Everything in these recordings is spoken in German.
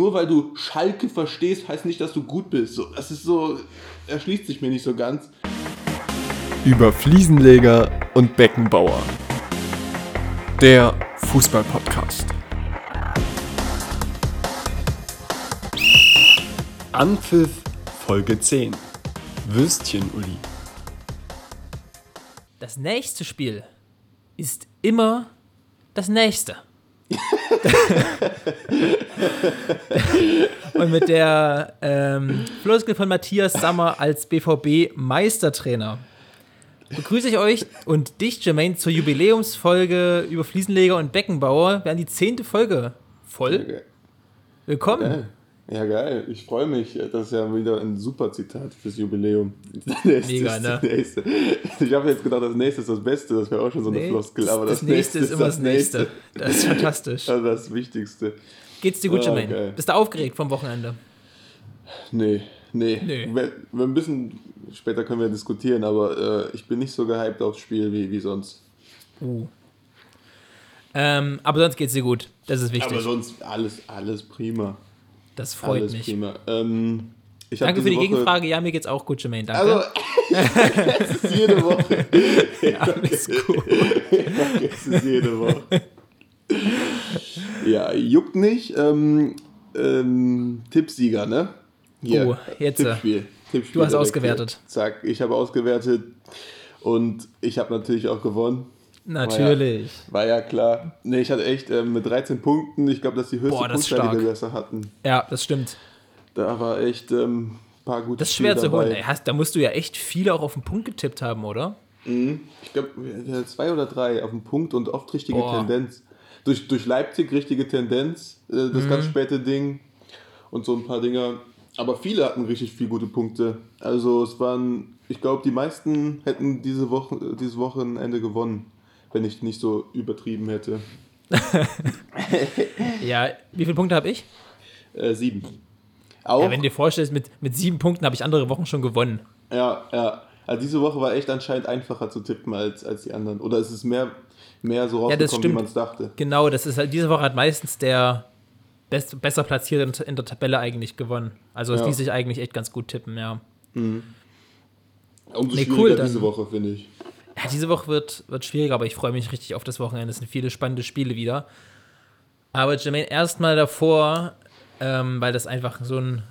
Nur weil du Schalke verstehst, heißt nicht, dass du gut bist. So, das ist so, erschließt sich mir nicht so ganz. Über Fliesenleger und Beckenbauer. Der Fußballpodcast. Anpfiff Folge 10. Würstchen, Uli. Das nächste Spiel ist immer das nächste. Und mit der ähm, Floskel von Matthias Sammer als BVB-Meistertrainer begrüße ich euch und dich, Jermaine, zur Jubiläumsfolge über Fliesenleger und Beckenbauer. Wir haben die zehnte Folge voll. Willkommen. Ja, geil. Ich freue mich. Das ist ja wieder ein super Zitat fürs Jubiläum. Nächste Mega, ne? nächste. Ich habe jetzt gedacht, das nächste ist das Beste. Das wäre auch schon so eine Nee, Floskel. Aber das, das, nächste ist immer das nächste. Das ist fantastisch. Also das Wichtigste. Geht's dir gut, Ah, Jermaine? geil. Bist du aufgeregt vom Wochenende? Nee, nee. Nee. Wir, wir ein bisschen später können wir diskutieren, aber äh, ich bin nicht so gehypt aufs Spiel wie, wie sonst. Uh. Ähm, aber sonst geht's dir gut. Das ist wichtig. Aber sonst alles, alles prima. das freut alles mich. prima. Ähm, Danke für die Woche- Gegenfrage. Ja, mir geht's auch gut, Jermaine. Danke. Also, es ist jede Woche. Alles gut. Vergesse es jede Woche. Ja, juckt nicht. Ähm, ähm, Tippsieger, ne? Oh, jetzt, äh, Tippspiel. Tippspiel du hast ausgewertet. hier. Zack, ich habe ausgewertet und ich habe natürlich auch gewonnen. Natürlich. War ja klar. Ne, ich hatte echt ähm, mit 13 Punkten, ich glaube, das ist die höchste Boah, das Punktzahl, die wir besser hatten. Ja, das stimmt. Da war echt ähm, ein paar gute Das ist schwer zu holen. Ey, hast, da musst du ja echt viele auch auf den Punkt getippt haben, oder? Ich glaube, zwei oder drei auf den Punkt und oft richtige Boah. Tendenz. Durch, durch Leipzig richtige Tendenz, äh, das Mhm. ganz späte Ding und so ein paar Dinger. Aber viele hatten richtig viel gute Punkte. Also es waren, ich glaube, die meisten hätten diese Woche, dieses Wochenende gewonnen, wenn ich nicht so übertrieben hätte. Ja, wie viele Punkte habe ich? Äh, sieben. Auch, Ja, wenn du dir vorstellst, mit, mit sieben Punkten habe ich andere Wochen schon gewonnen. ja, ja. Also diese Woche war echt anscheinend einfacher zu tippen als, als die anderen. Oder es ist mehr, mehr so Ja, rausgekommen, wie stimmt. man es dachte. Genau, das ist halt, diese Woche hat meistens der best, besser platzierte in der Tabelle eigentlich gewonnen. Also es Ja. ließ sich eigentlich echt ganz gut tippen, ja. Umso Nee, schwieriger cool, dann- diese Woche, finde ich. Ja, diese Woche wird, wird schwieriger, aber ich freue mich richtig auf das Wochenende. Es sind viele spannende Spiele wieder. Aber Jermaine, erstmal davor, ähm, weil das einfach so ein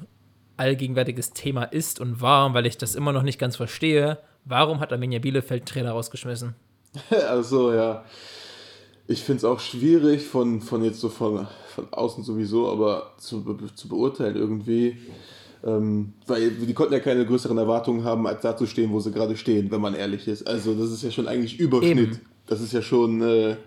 allgegenwärtiges Thema ist und war, und weil ich das immer noch nicht ganz verstehe, warum hat Arminia Bielefeld Trainer rausgeschmissen? Also ja, ich finde es auch schwierig von, von jetzt so von, von außen sowieso, aber zu, zu beurteilen irgendwie. Ähm, weil die konnten ja keine größeren Erwartungen haben, als da zu stehen, wo sie gerade stehen, wenn man ehrlich ist. Also das ist ja schon eigentlich Überschnitt. Eben. Das ist ja schon, äh,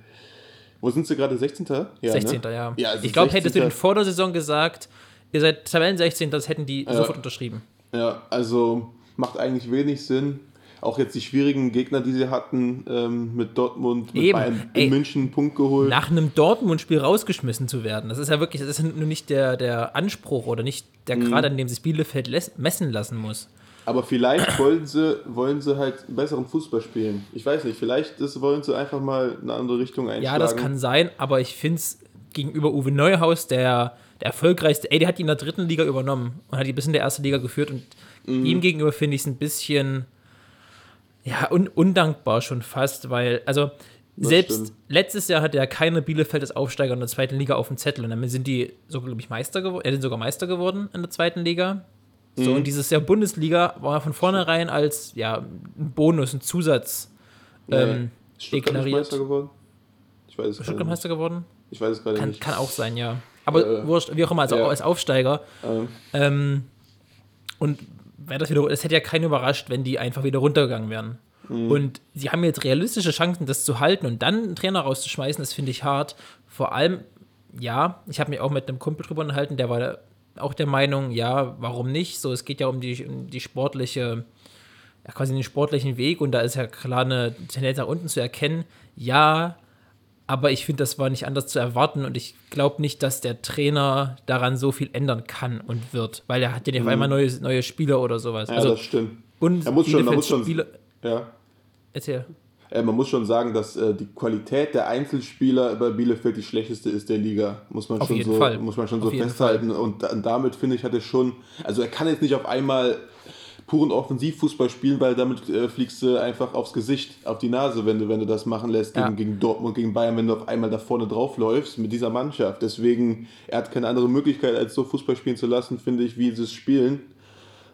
wo sind sie gerade, 16. Ja, 16. Ne? ja. ja also ich glaube, hättest du 16.. in vor der Saison gesagt, ihr seid Tabellen 16, das hätten die sofort unterschrieben. Ja, also macht eigentlich wenig Sinn. Auch jetzt die schwierigen Gegner, die sie hatten, ähm, mit Dortmund, mit Eben. Bayern Ey, in München einen Punkt geholt. Nach einem Dortmund-Spiel rausgeschmissen zu werden, das ist ja wirklich, das ist nur nicht der, der Anspruch oder nicht der Mhm. Grad, an dem sich Bielefeld messen lassen muss. Aber vielleicht wollen sie, wollen sie halt besseren Fußball spielen. Ich weiß nicht, vielleicht ist, wollen sie einfach mal eine andere Richtung einschlagen. Ja, das kann sein, aber ich finde es gegenüber Uwe Neuhaus, der, der erfolgreichste, ey, der hat die in der dritten Liga übernommen und hat die bis in der ersten Liga geführt und Mhm. ihm gegenüber finde ich es ein bisschen, ja, un undankbar schon fast, weil, also selbst stimmt. letztes Jahr hatte ja keine Bielefeld als Aufsteiger in der zweiten Liga auf dem Zettel und damit sind die sogar, glaube ich, Meister geworden, äh, sind sogar Meister geworden in der zweiten Liga. So, Mhm. und dieses Jahr Bundesliga war von vornherein als, ja, ein Bonus, ein Zusatz ähm, nicht deklariert. Meister geworden? Ich weiß es Stuttgart gerade nicht. Meister geworden? Ich weiß es gerade Kann, nicht. kann auch sein, ja. Aber Äh, wurscht, wie auch immer, also ja. als Aufsteiger. Ähm, Ähm, und wäre das wieder, es hätte ja keinen überrascht, wenn die einfach wieder runtergegangen wären. Mhm. Und sie haben jetzt realistische Chancen, das zu halten und dann einen Trainer rauszuschmeißen, das finde ich hart. Vor allem, ja, ich habe mich auch mit einem Kumpel drüber unterhalten, der war auch der Meinung, ja, warum nicht? So, es geht ja um die, um die sportliche, ja, quasi den sportlichen Weg und da ist ja klar eine Tendenz nach unten zu erkennen. Ja, aber ich finde, das war nicht anders zu erwarten und ich glaube nicht, dass der Trainer daran so viel ändern kann und wird, weil er hat ja nicht auf einmal neue, neue Spieler oder sowas. Mhm. ja, also, das stimmt. und Er muss schon, er muss schon. Spieler, Ja. erzähl. äh, man muss schon sagen, dass äh, die Qualität der Einzelspieler bei Bielefeld die schlechteste ist der Liga. Muss man Auf schon so, Fall. Muss man schon Auf so festhalten. Und, und damit finde ich, hat er schon, also er kann jetzt nicht auf einmal puren Offensivfußball spielen, weil damit äh, fliegst du einfach aufs Gesicht, auf die Nase, wenn du, wenn du das machen lässt gegen, Ja. gegen Dortmund, gegen Bayern, wenn du auf einmal da vorne draufläufst mit dieser Mannschaft. Deswegen, er hat keine andere Möglichkeit, als so Fußball spielen zu lassen, finde ich, wie sie es spielen.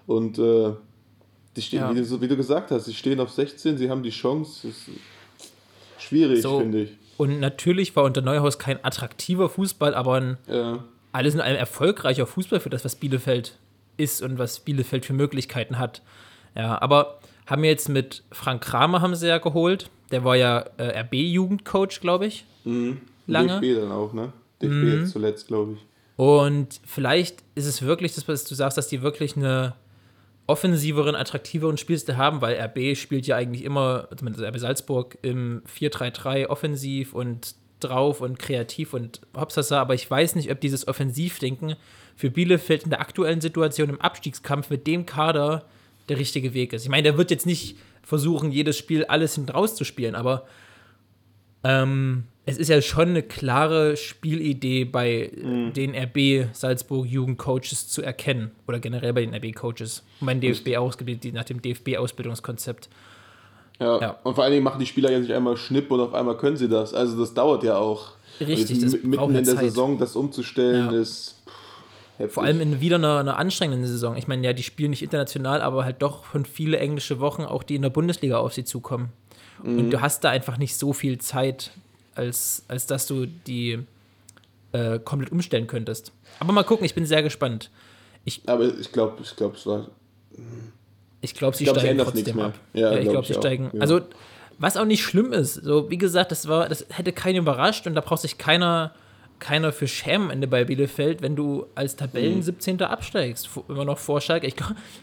Und äh, die stehen, Ja. wie, du, wie du gesagt hast, sie stehen auf 16, sie haben die Chance. Das ist schwierig, So. finde ich. Und natürlich war unter Neuhaus kein attraktiver Fußball, aber ein Ja. alles in allem erfolgreicher Fußball für das, was Bielefeld ist und was Bielefeld für Möglichkeiten hat. Ja, aber haben wir jetzt mit Frank Kramer haben sie ja geholt. Der war ja äh, RB-Jugendcoach, glaube ich. Lange. DFB dann auch, ne? DFB jetzt zuletzt, glaube ich. Und vielleicht ist es wirklich das, was du sagst, dass die wirklich eine offensiveren, attraktiveren Spielstil haben, weil RB spielt ja eigentlich immer, zumindest RB Salzburg, im 4-3-3 offensiv und drauf und kreativ und Hopsasa, aber ich weiß nicht, ob dieses Offensivdenken für Bielefeld in der aktuellen Situation im Abstiegskampf mit dem Kader der richtige Weg ist. Ich meine, der wird jetzt nicht versuchen, jedes Spiel alles hinten rauszuspielen, aber ähm, es ist ja schon eine klare Spielidee bei Mhm. den RB Salzburg Jugendcoaches zu erkennen oder generell bei den RB Coaches und beim DFB die nach dem DFB Ausbildungskonzept. Ja. Ja. Und vor allen Dingen machen die Spieler ja nicht einmal Schnipp und auf einmal können sie das. Also das dauert ja auch. Richtig, Und das mitten in der Zeit. Saison das umzustellen Ja. ist heftig. Vor allem in wieder einer, einer anstrengenden Saison. Ich meine, ja, die spielen nicht international, aber halt doch von viele englische Wochen, auch die in der Bundesliga auf sie zukommen. Mhm. Und du hast da einfach nicht so viel Zeit, als, als dass du die äh, komplett umstellen könntest. Aber mal gucken, ich bin sehr gespannt. Aber ich glaube, ich glaube, es war. Ich glaube, sie glaub, es steigen trotzdem ab. Ja, Ja, ich glaub glaube, ich sie auch. steigen. Ja. Also, was auch nicht schlimm ist. So, wie gesagt, das war, das hätte keinen überrascht und da braucht sich keiner, keiner für schämen am Ende bei Bielefeld, wenn du als Tabellen 17. absteigst. Vo- Immer noch vor Schalke. Ich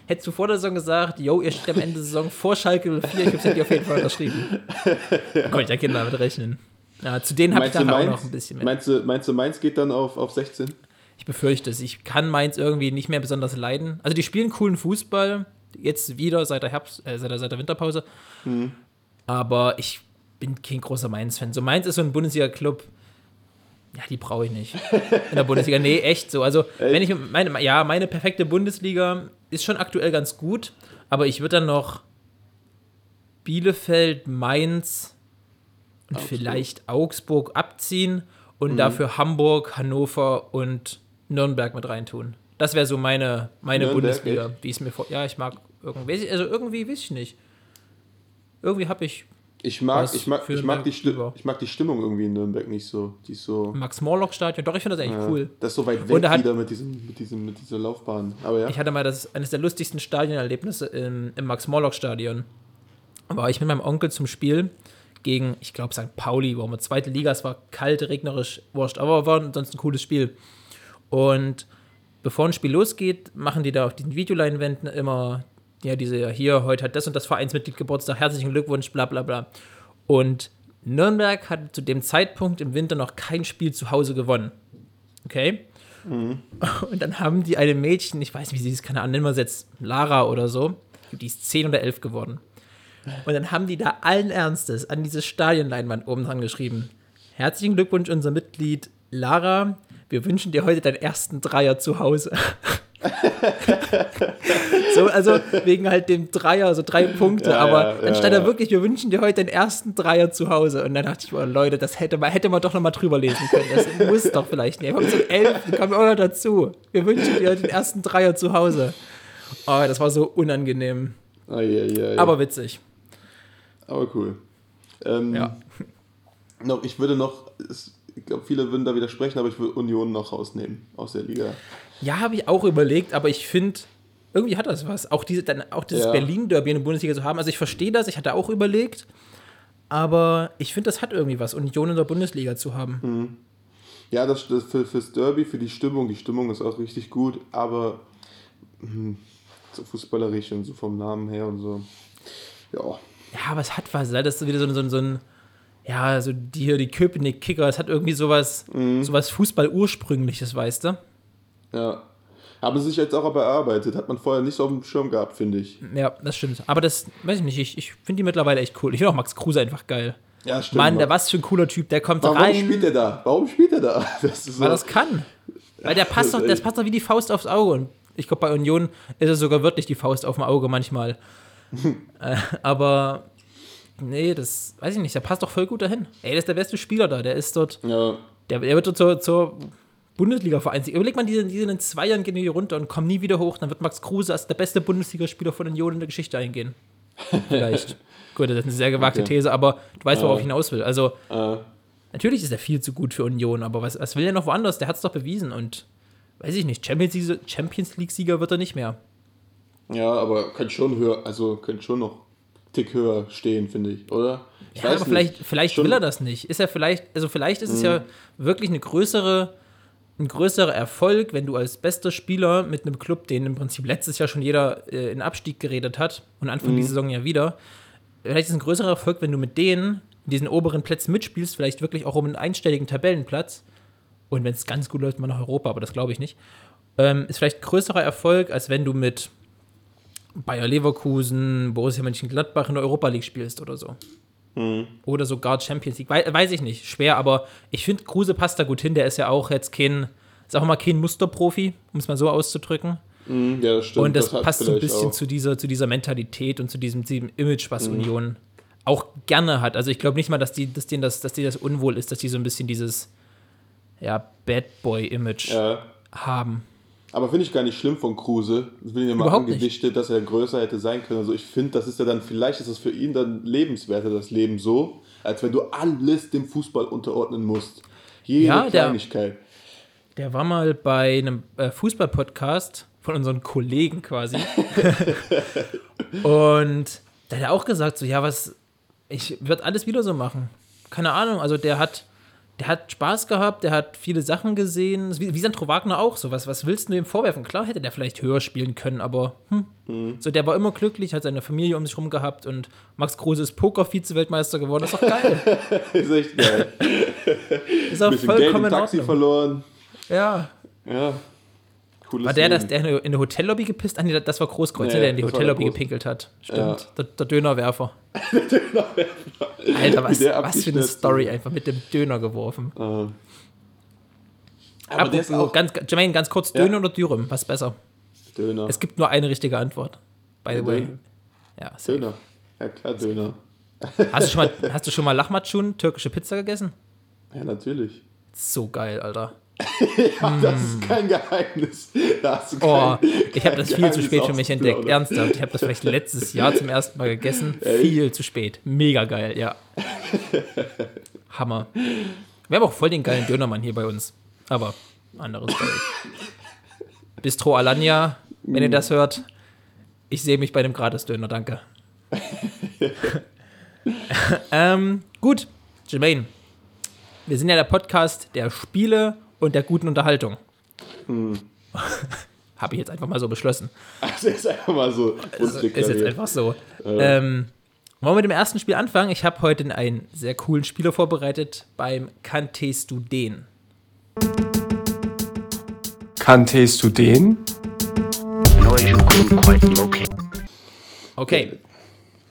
hättest du vor der Saison gesagt, yo, ihr steht am Ende der Saison vor Schalke 04, ich hätte die auf jeden Fall unterschrieben. Konnte ich ja Kinder damit rechnen. Ja, zu denen habe ich nachher auch noch ein bisschen mehr. meinst, du, meinst du, Mainz geht dann auf, auf 16? Ich befürchte es. Ich kann Mainz irgendwie nicht mehr besonders leiden. Also die spielen coolen Fußball, jetzt wieder seit der Herbst, äh, seit, der, seit der Winterpause. Aber ich bin kein großer Mainz-Fan. So Mainz ist so ein Bundesliga-Club. Ja, die brauche ich nicht. In der Bundesliga. Nee, echt so. Also, wenn ich meine, ja, meine perfekte Bundesliga ist schon aktuell ganz gut, aber ich würde dann noch Bielefeld, Mainz und vielleicht Augsburg abziehen und dafür Hamburg, Hannover und Nürnberg mit reintun. Das wäre so meine, meine Nürnberg, Bundesliga, wie es mir vor. Ja, ich mag irgendwie, also irgendwie weiß ich nicht. Irgendwie habe ich Ich mag, ich, mag, ich, mag die Sti ich mag die Stimmung irgendwie in Nürnberg nicht so. Die ist so. Max Morlock Stadion. Doch, ich finde das eigentlich ja, cool. Das ist so weit weg er hat- wieder mit, diesem, mit, diesem, mit dieser Laufbahn. Aber ja. Ich hatte mal das, eines der lustigsten Stadionerlebnisse im, im Max-Morlock-Stadion. War ich mit meinem Onkel zum Spiel gegen, ich glaube, St. Pauli, wo wir zweite Liga, es war kalt, regnerisch, wurscht, aber war sonst ein cooles Spiel. Und bevor ein Spiel losgeht, machen die da auf den Videoleinwänden immer, ja, diese, hier, heute hat das und das Vereinsmitglied Geburtstag, herzlichen Glückwunsch, bla bla bla. Und Nürnberg hat zu dem Zeitpunkt im Winter noch kein Spiel zu Hause gewonnen. Okay? Und dann haben die eine Mädchen, ich weiß nicht, wie sie es, keine Ahnung, nennen wir es jetzt Lara oder so, die ist 10 oder 11 geworden. Und dann haben die da allen Ernstes an diese Stadionleinwand oben dran geschrieben. Herzlichen Glückwunsch, unser Mitglied Lara. Wir wünschen dir heute deinen ersten Dreier zu Hause. so, also wegen halt dem Dreier, also drei Punkte, Ja, aber ja, dann ja, stand da ja. wirklich, wir wünschen dir heute deinen ersten Dreier zu Hause. Und dann dachte ich, oh Leute, das hätte man, hätte man doch nochmal drüber lesen können. Das muss doch vielleicht nicht. Wir haben so elf, kommen auch noch dazu. Wir wünschen dir heute den ersten Dreier zu Hause. Oh, das war so unangenehm, Ah, ja, ja, ja. aber witzig. Aber cool. Ähm, Ja. Noch, ich würde noch, ich glaube, viele würden da widersprechen, aber ich würde Union noch rausnehmen aus der Liga. Ja, habe ich auch überlegt, aber ich finde, irgendwie hat das was. Auch, diese, dann, auch dieses Ja. Berlin-Derby in der Bundesliga zu haben. Also ich verstehe das, ich hatte auch überlegt, aber ich finde, das hat irgendwie was, Union in der Bundesliga zu haben. Ja, das, das für, fürs Derby, für die Stimmung, die Stimmung ist auch richtig gut, aber hm, so fußballerisch und so vom Namen her und so. Ja, Ja, aber es hat was. Das ist wieder so, so, so ein, ja, so die hier, die Köpenick Kicker, es hat irgendwie sowas, Mhm. sowas Fußball-Ursprüngliches, weißt du? Ja. Haben sie sich jetzt auch aber erarbeitet. Hat man vorher nicht so auf dem Schirm gehabt, finde ich. Ja, das stimmt. Aber das, weiß ich nicht, ich, ich finde die mittlerweile echt cool. Ich finde auch Max Kruse einfach geil. Ja, stimmt. Mann, der was für ein cooler Typ, der kommt Warum rein, spielt er da? Warum spielt er da? Das ist weil so, das kann. Weil der passt das doch, das passt doch wie die Faust aufs Auge. Und ich glaube, bei Union ist es sogar wirklich die Faust auf dem Auge manchmal. äh, aber nee, das weiß ich nicht, der passt doch voll gut dahin. Ey, der ist der beste Spieler da, der ist dort, ja, der, der wird dort zur, zur Bundesliga-Vereins. Überleg mal, die, die sind in zwei Jahren gehen die runter und kommen nie wieder hoch. Dann wird Max Kruse als der beste Bundesligaspieler von Union in der Geschichte eingehen. Vielleicht. Gut, das ist eine sehr gewagte Okay. These, aber du weißt, worauf Äh. ich hinaus will. Also, äh, natürlich ist er viel zu gut für Union, aber was, was will er noch woanders? Der hat es doch bewiesen und weiß ich nicht, Champions League- Champions League-Sieger wird er nicht mehr. ja, aber könnte schon höher, also könnte schon noch Tick höher stehen, finde ich, oder? Ich Ja, aber vielleicht, vielleicht Schon- will er das nicht. Ist er vielleicht, also vielleicht ist es ja wirklich eine größere, ein größerer Erfolg, wenn du als bester Spieler mit einem Club, den im Prinzip letztes Jahr schon jeder äh, in Abstieg geredet hat und Anfang dieser Saison ja wieder, vielleicht ist es ein größerer Erfolg, wenn du mit denen in diesen oberen Plätzen mitspielst, vielleicht wirklich auch um einen einstelligen Tabellenplatz. Und wenn es ganz gut läuft, mal nach Europa, aber das glaube ich nicht. Ähm, ist vielleicht größerer Erfolg, als wenn du mit Bayer Leverkusen, Borussia Mönchengladbach in der Europa League spielst oder so. Oder sogar Champions League. Wei weiß ich nicht. Schwer, aber ich finde, Kruse passt da gut hin. Der ist ja auch jetzt kein, sag mal, kein Musterprofi, um es mal so auszudrücken. Mhm, ja, das stimmt. und das, hat passt so ein bisschen auch. zu dieser, zu dieser Mentalität und zu diesem, diesem Image, was Union auch gerne hat. Also ich glaube nicht mal, dass die, dass denen das, dass denen das unwohl ist, dass die so ein bisschen dieses ja, Bad Boy-Image Ja. haben. Aber finde ich gar nicht schlimm von Kruse. Das will ich ja mal angedichtet, dass er größer hätte sein können. Also ich finde, das ist ja dann, vielleicht ist das für ihn dann lebenswerter, das Leben so, als wenn du alles dem Fußball unterordnen musst. Jede Ja, der- Kleinigkeit. Der war mal bei einem äh, Fußball-Podcast von unseren Kollegen quasi. und da hat er auch gesagt, so, ja, was, ich würde alles wieder so machen. Keine Ahnung, also der hat, der hat Spaß gehabt, der hat viele Sachen gesehen, wie, wie Sandro Wagner auch, so, was, was willst du ihm vorwerfen? Klar hätte der vielleicht höher spielen können, aber hm. so, der war immer glücklich, hat seine Familie um sich rum gehabt und Max Kruse ist Poker-Vize-Weltmeister geworden, ist doch geil. ist echt geil. Ist auch Geld vollkommen im in Taxi verloren. Ja, Ja. Cooles War der, dass der in eine Hotellobby gepisst? Ah, nee, das war Großkreuz, Nee, der in die Hotellobby der gepinkelt hat. Stimmt. Ja. Der, der Dönerwerfer. Alter, was, Wie der was für eine Story einfach mit dem Döner geworfen. Äh. Aber Aber der ist auch ganz, Jermaine, ganz kurz, Ja. Döner oder Dürüm? Was ist besser? Döner. Es gibt nur eine richtige Antwort. By the Ja, way. Döner. Ja, safe. Döner. Ja klar, Döner. Hast du schon mal, hast du schon mal Lahmacun, türkische Pizza gegessen? Ja, natürlich. So geil, Alter. Ja, das ist kein Geheimnis. Da hast du. Oh, kein- ich habe das viel zu Geheimnis spät für mich entdeckt. Ernsthaft. Ich habe das vielleicht letztes Jahr zum ersten Mal gegessen. Viel zu spät. Mega geil, ja. Hammer. Wir haben auch voll den geilen Dönermann hier bei uns. Aber andere Story. Bistro Alanya, wenn ihr das hört. Ich sehe mich bei dem Gratis-Döner, danke. ähm, gut, Jermaine. Wir sind ja der Podcast der Spiele und der guten Unterhaltung. Habe ich jetzt einfach mal so beschlossen. Das ist einfach mal so. Ist jetzt einfach so. Ähm, wollen wir mit dem ersten Spiel anfangen? Ich habe heute einen sehr coolen Spieler vorbereitet beim Kanntest du den? Kanntest du den? Okay.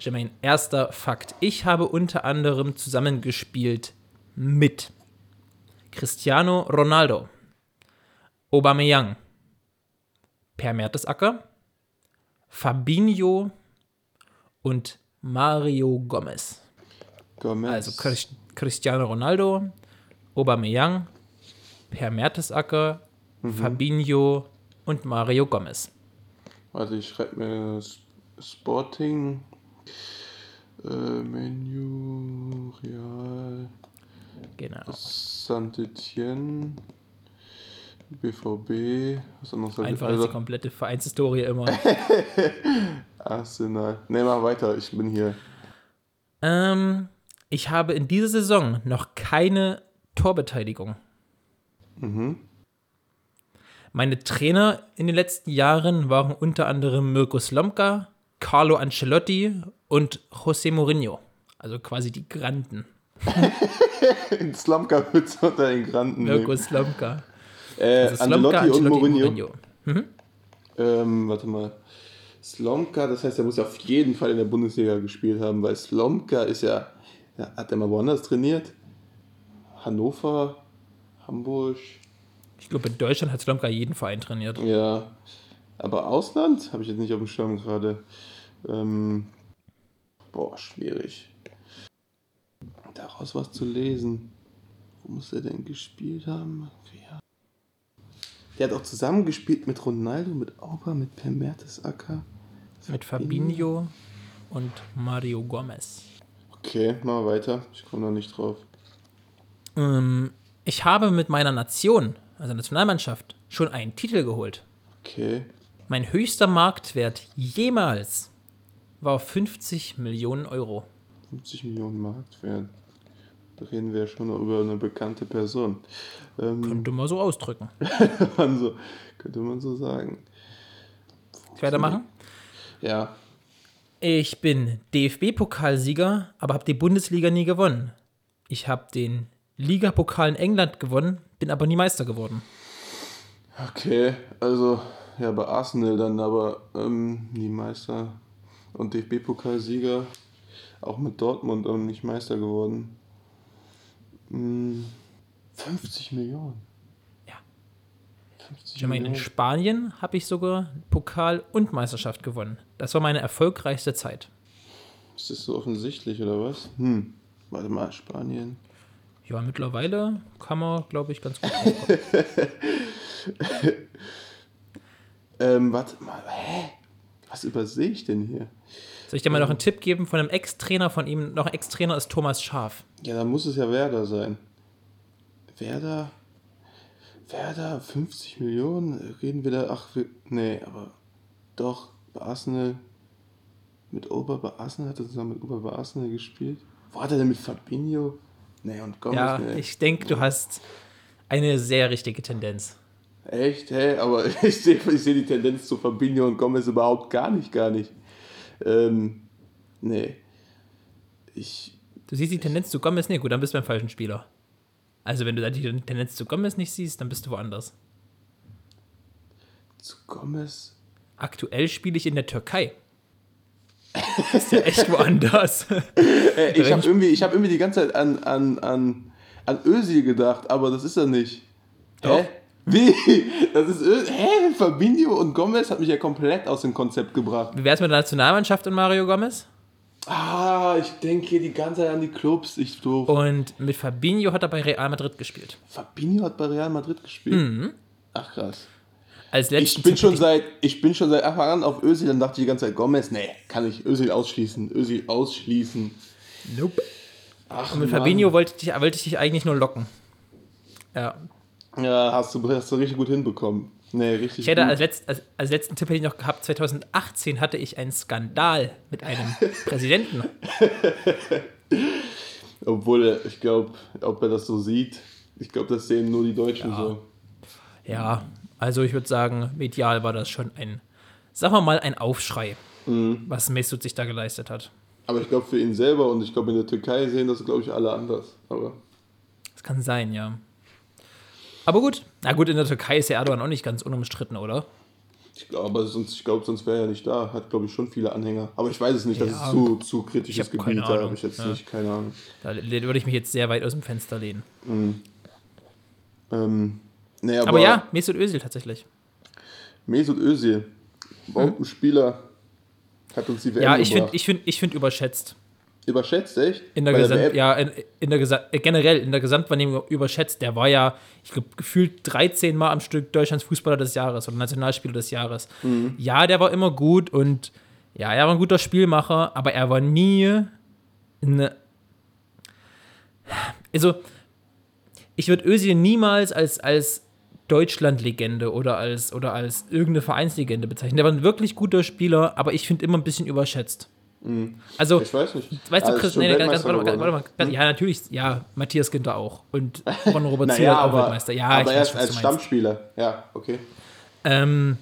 Jermaine, erster Fakt. Ich habe unter anderem zusammengespielt mit Cristiano Ronaldo, Aubameyang, Per Mertesacker, Fabinho und Mario Gomez. Gomez. Also Cristiano Ronaldo, Aubameyang, Per Mertesacker, Fabinho und Mario Gomez. Warte, ich schreibe mir Sporting, äh, Menu, Real, Genau. Saint-Etienne, BVB, was anderes Einfach also, die komplette Vereinshistorie immer. Arsenal. Ne, mach weiter, ich bin hier. ähm, ich habe in dieser Saison noch keine Torbeteiligung. Meine Trainer in den letzten Jahren waren unter anderem Mirko Slomka, Carlo Ancelotti und José Mourinho. Also quasi die Granden. In wird's unter den Granden. Mirko. Slomka. Äh, Also Slomka, Ancelotti und Mourinho. Ähm, warte mal. Slomka, das heißt, er muss auf jeden Fall in der Bundesliga gespielt haben, weil Slomka ist ja, ja hat er mal woanders trainiert? Hannover, Hamburg, Ich glaube, in Deutschland hat Slomka jeden Verein trainiert. ja. Aber Ausland habe ich jetzt nicht auf dem Schirm gerade. Ähm, boah, schwierig. Daraus was zu lesen. Wo muss er denn gespielt haben? Wer? Der hat auch zusammengespielt mit Ronaldo, mit Auber, mit Per Mertesacker. Mit Fabinho und Mario Gomez. Okay, machen wir weiter. Ich komme noch nicht drauf. Ähm, ich habe mit meiner Nation, also Nationalmannschaft, schon einen Titel geholt. Okay. Mein höchster Marktwert jemals war 50 Millionen Euro. 50 Millionen Marktwert. Da reden wir schon über eine bekannte Person. Ähm, Könnte man so ausdrücken. man so, könnte man so sagen. Ich weitermachen? Ja. Ich bin DFB-Pokalsieger, aber habe die Bundesliga nie gewonnen. Ich habe den Ligapokal in England gewonnen, bin aber nie Meister geworden. Okay, also ja, bei Arsenal dann aber ähm, nie Meister und DFB-Pokalsieger. Auch mit Dortmund und nicht Meister geworden. Hm, 50 Millionen. Ja. 50 Ich meine, in. Spanien habe ich sogar Pokal und Meisterschaft gewonnen. Das war meine erfolgreichste Zeit. Ist das so offensichtlich oder was? Hm. Warte mal, Spanien. Ja, mittlerweile kann man, glaube ich, ganz gut. Ähm, warte mal, hä? Was übersehe ich denn hier? Soll ich dir mal noch einen Tipp geben von einem Ex-Trainer von ihm? Noch ein Ex-Trainer ist Thomas Schaf. Ja, dann muss es ja Werder sein. Werder? Werder, 50 Millionen? Reden wir da? Ach, wir, nee, aber doch, bei Arsenal. Mit Ober bei Arsenal hat er zusammen mit Ober bei Arsenal gespielt. Wo hat er denn mit Fabinho? Nee, und Gomez, Ja, nee. ich denke, du hast eine sehr richtige Tendenz. Echt, hä? Aber ich sehe ich seh die Tendenz zu Fabinho und Gomez überhaupt gar nicht, gar nicht. Ähm, nee. Ich, Du siehst die Tendenz zu Gomez nicht, gut, dann bist du beim falschen Spieler. Also, wenn du da die Tendenz zu Gomez nicht siehst, dann bist du woanders. zu Gomez? Aktuell spiele ich in der Türkei. ist ja echt woanders. Äh, ich habe irgendwie, ich hab irgendwie die ganze Zeit an, an, an, an Özil gedacht, aber das ist er nicht. Doch. Hä? Wie? Das ist? Hä? Fabinho und Gomez hat mich ja komplett aus dem Konzept gebracht. Wie wär's mit der Nationalmannschaft und Mario Gomez? Ah, ich denke hier die ganze Zeit an die Clubs. Ich doof. Und mit Fabinho hat er bei Real Madrid gespielt. Fabinho hat bei Real Madrid gespielt. Ach krass. Als Ich bin schon seit, ich bin schon seit Anfang an auf Özil, dann dachte ich die ganze Zeit, Gomez, nee, kann ich Özil ausschließen, Özil ausschließen. Nope. Ach, Und mit Mann. Fabinho wollte ich, wollte ich dich eigentlich nur locken. Ja. Ja, hast du, hast du richtig gut hinbekommen. Nee, richtig Ich hätte als, letzt, als, als letzten Tipp hätte ich noch gehabt, 2018 hatte ich einen Skandal mit einem Präsidenten. Obwohl, ich glaube, ob er das so sieht, ich glaube, das sehen nur die Deutschen Ja. so. Ja, also ich würde sagen, medial war das schon ein, sagen wir mal, ein Aufschrei, Mhm. was Mesut sich da geleistet hat. Aber ich glaube, für ihn selber und ich glaube, in der Türkei sehen das, glaube ich, alle anders. Aber Das kann sein, ja. Aber gut, na gut, in der Türkei ist der Erdogan auch nicht ganz unumstritten, oder? ich glaube, sonst, ich glaube, sonst wäre er nicht da. Hat, glaube ich, schon viele Anhänger. Aber ich weiß es nicht, das Ja. ist zu, zu kritisches Gebiet. Da habe ich jetzt Ja. nicht, keine Ahnung. Da würde ich mich jetzt sehr weit aus dem Fenster lehnen. Ähm, nee, aber, Aber, ja, Mesut Özil tatsächlich. Mesut Özil, Bombenspieler, hat uns die WM Ja, ich finde ich find, ich find überschätzt. Überschätzt, echt? In der, Bei Gesam WM? ja, in, in der Gesa äh, generell in der Gesamtwahrnehmung überschätzt. Der war ja, ich glaube, gefühlt 13 Mal am Stück Deutschlands Fußballer des Jahres oder Nationalspieler des Jahres. Mhm. Ja, der war immer gut und ja, er war ein guter Spielmacher, aber er war nie eine. Also, ich würde Özil niemals als, als Deutschland-Legende oder als, oder als irgendeine Vereinslegende bezeichnen. Der war ein wirklich guter Spieler, aber ich finde immer ein bisschen überschätzt. Also, Mhm. Ich weiß nicht. Weißt du, ist Chris, nee, nee, ganz, warte mal, warte mal, ganz- ja, natürlich, ja, Matthias Ginter auch. Und Ron Robert Naja, Zieler auch aber, Weltmeister. Ja, aber ich weiß, als. Stammspieler. Ja, okay. Ähm,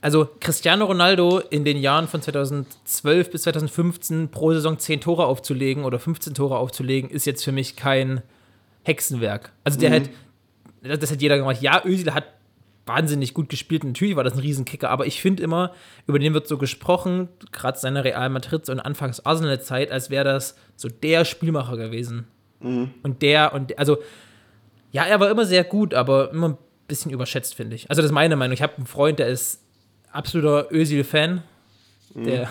also Cristiano Ronaldo in den Jahren von 2012 bis 2015 pro Saison 10 Tore aufzulegen oder 15 Tore aufzulegen, ist jetzt für mich kein Hexenwerk. Also Mhm. der hat, das, das hat jeder gemacht. Ja, Özil hat wahnsinnig gut gespielt. Natürlich war das ein Riesenkicker, aber ich finde immer, über den wird so gesprochen, gerade seine Real Madrid und anfangs Arsenal-Zeit, als wäre das so der Spielmacher gewesen. Und der, und also, ja, er war immer sehr gut, aber immer ein bisschen überschätzt, finde ich. Also, das ist meine Meinung. Ich habe einen Freund, der ist absoluter Özil-Fan. Der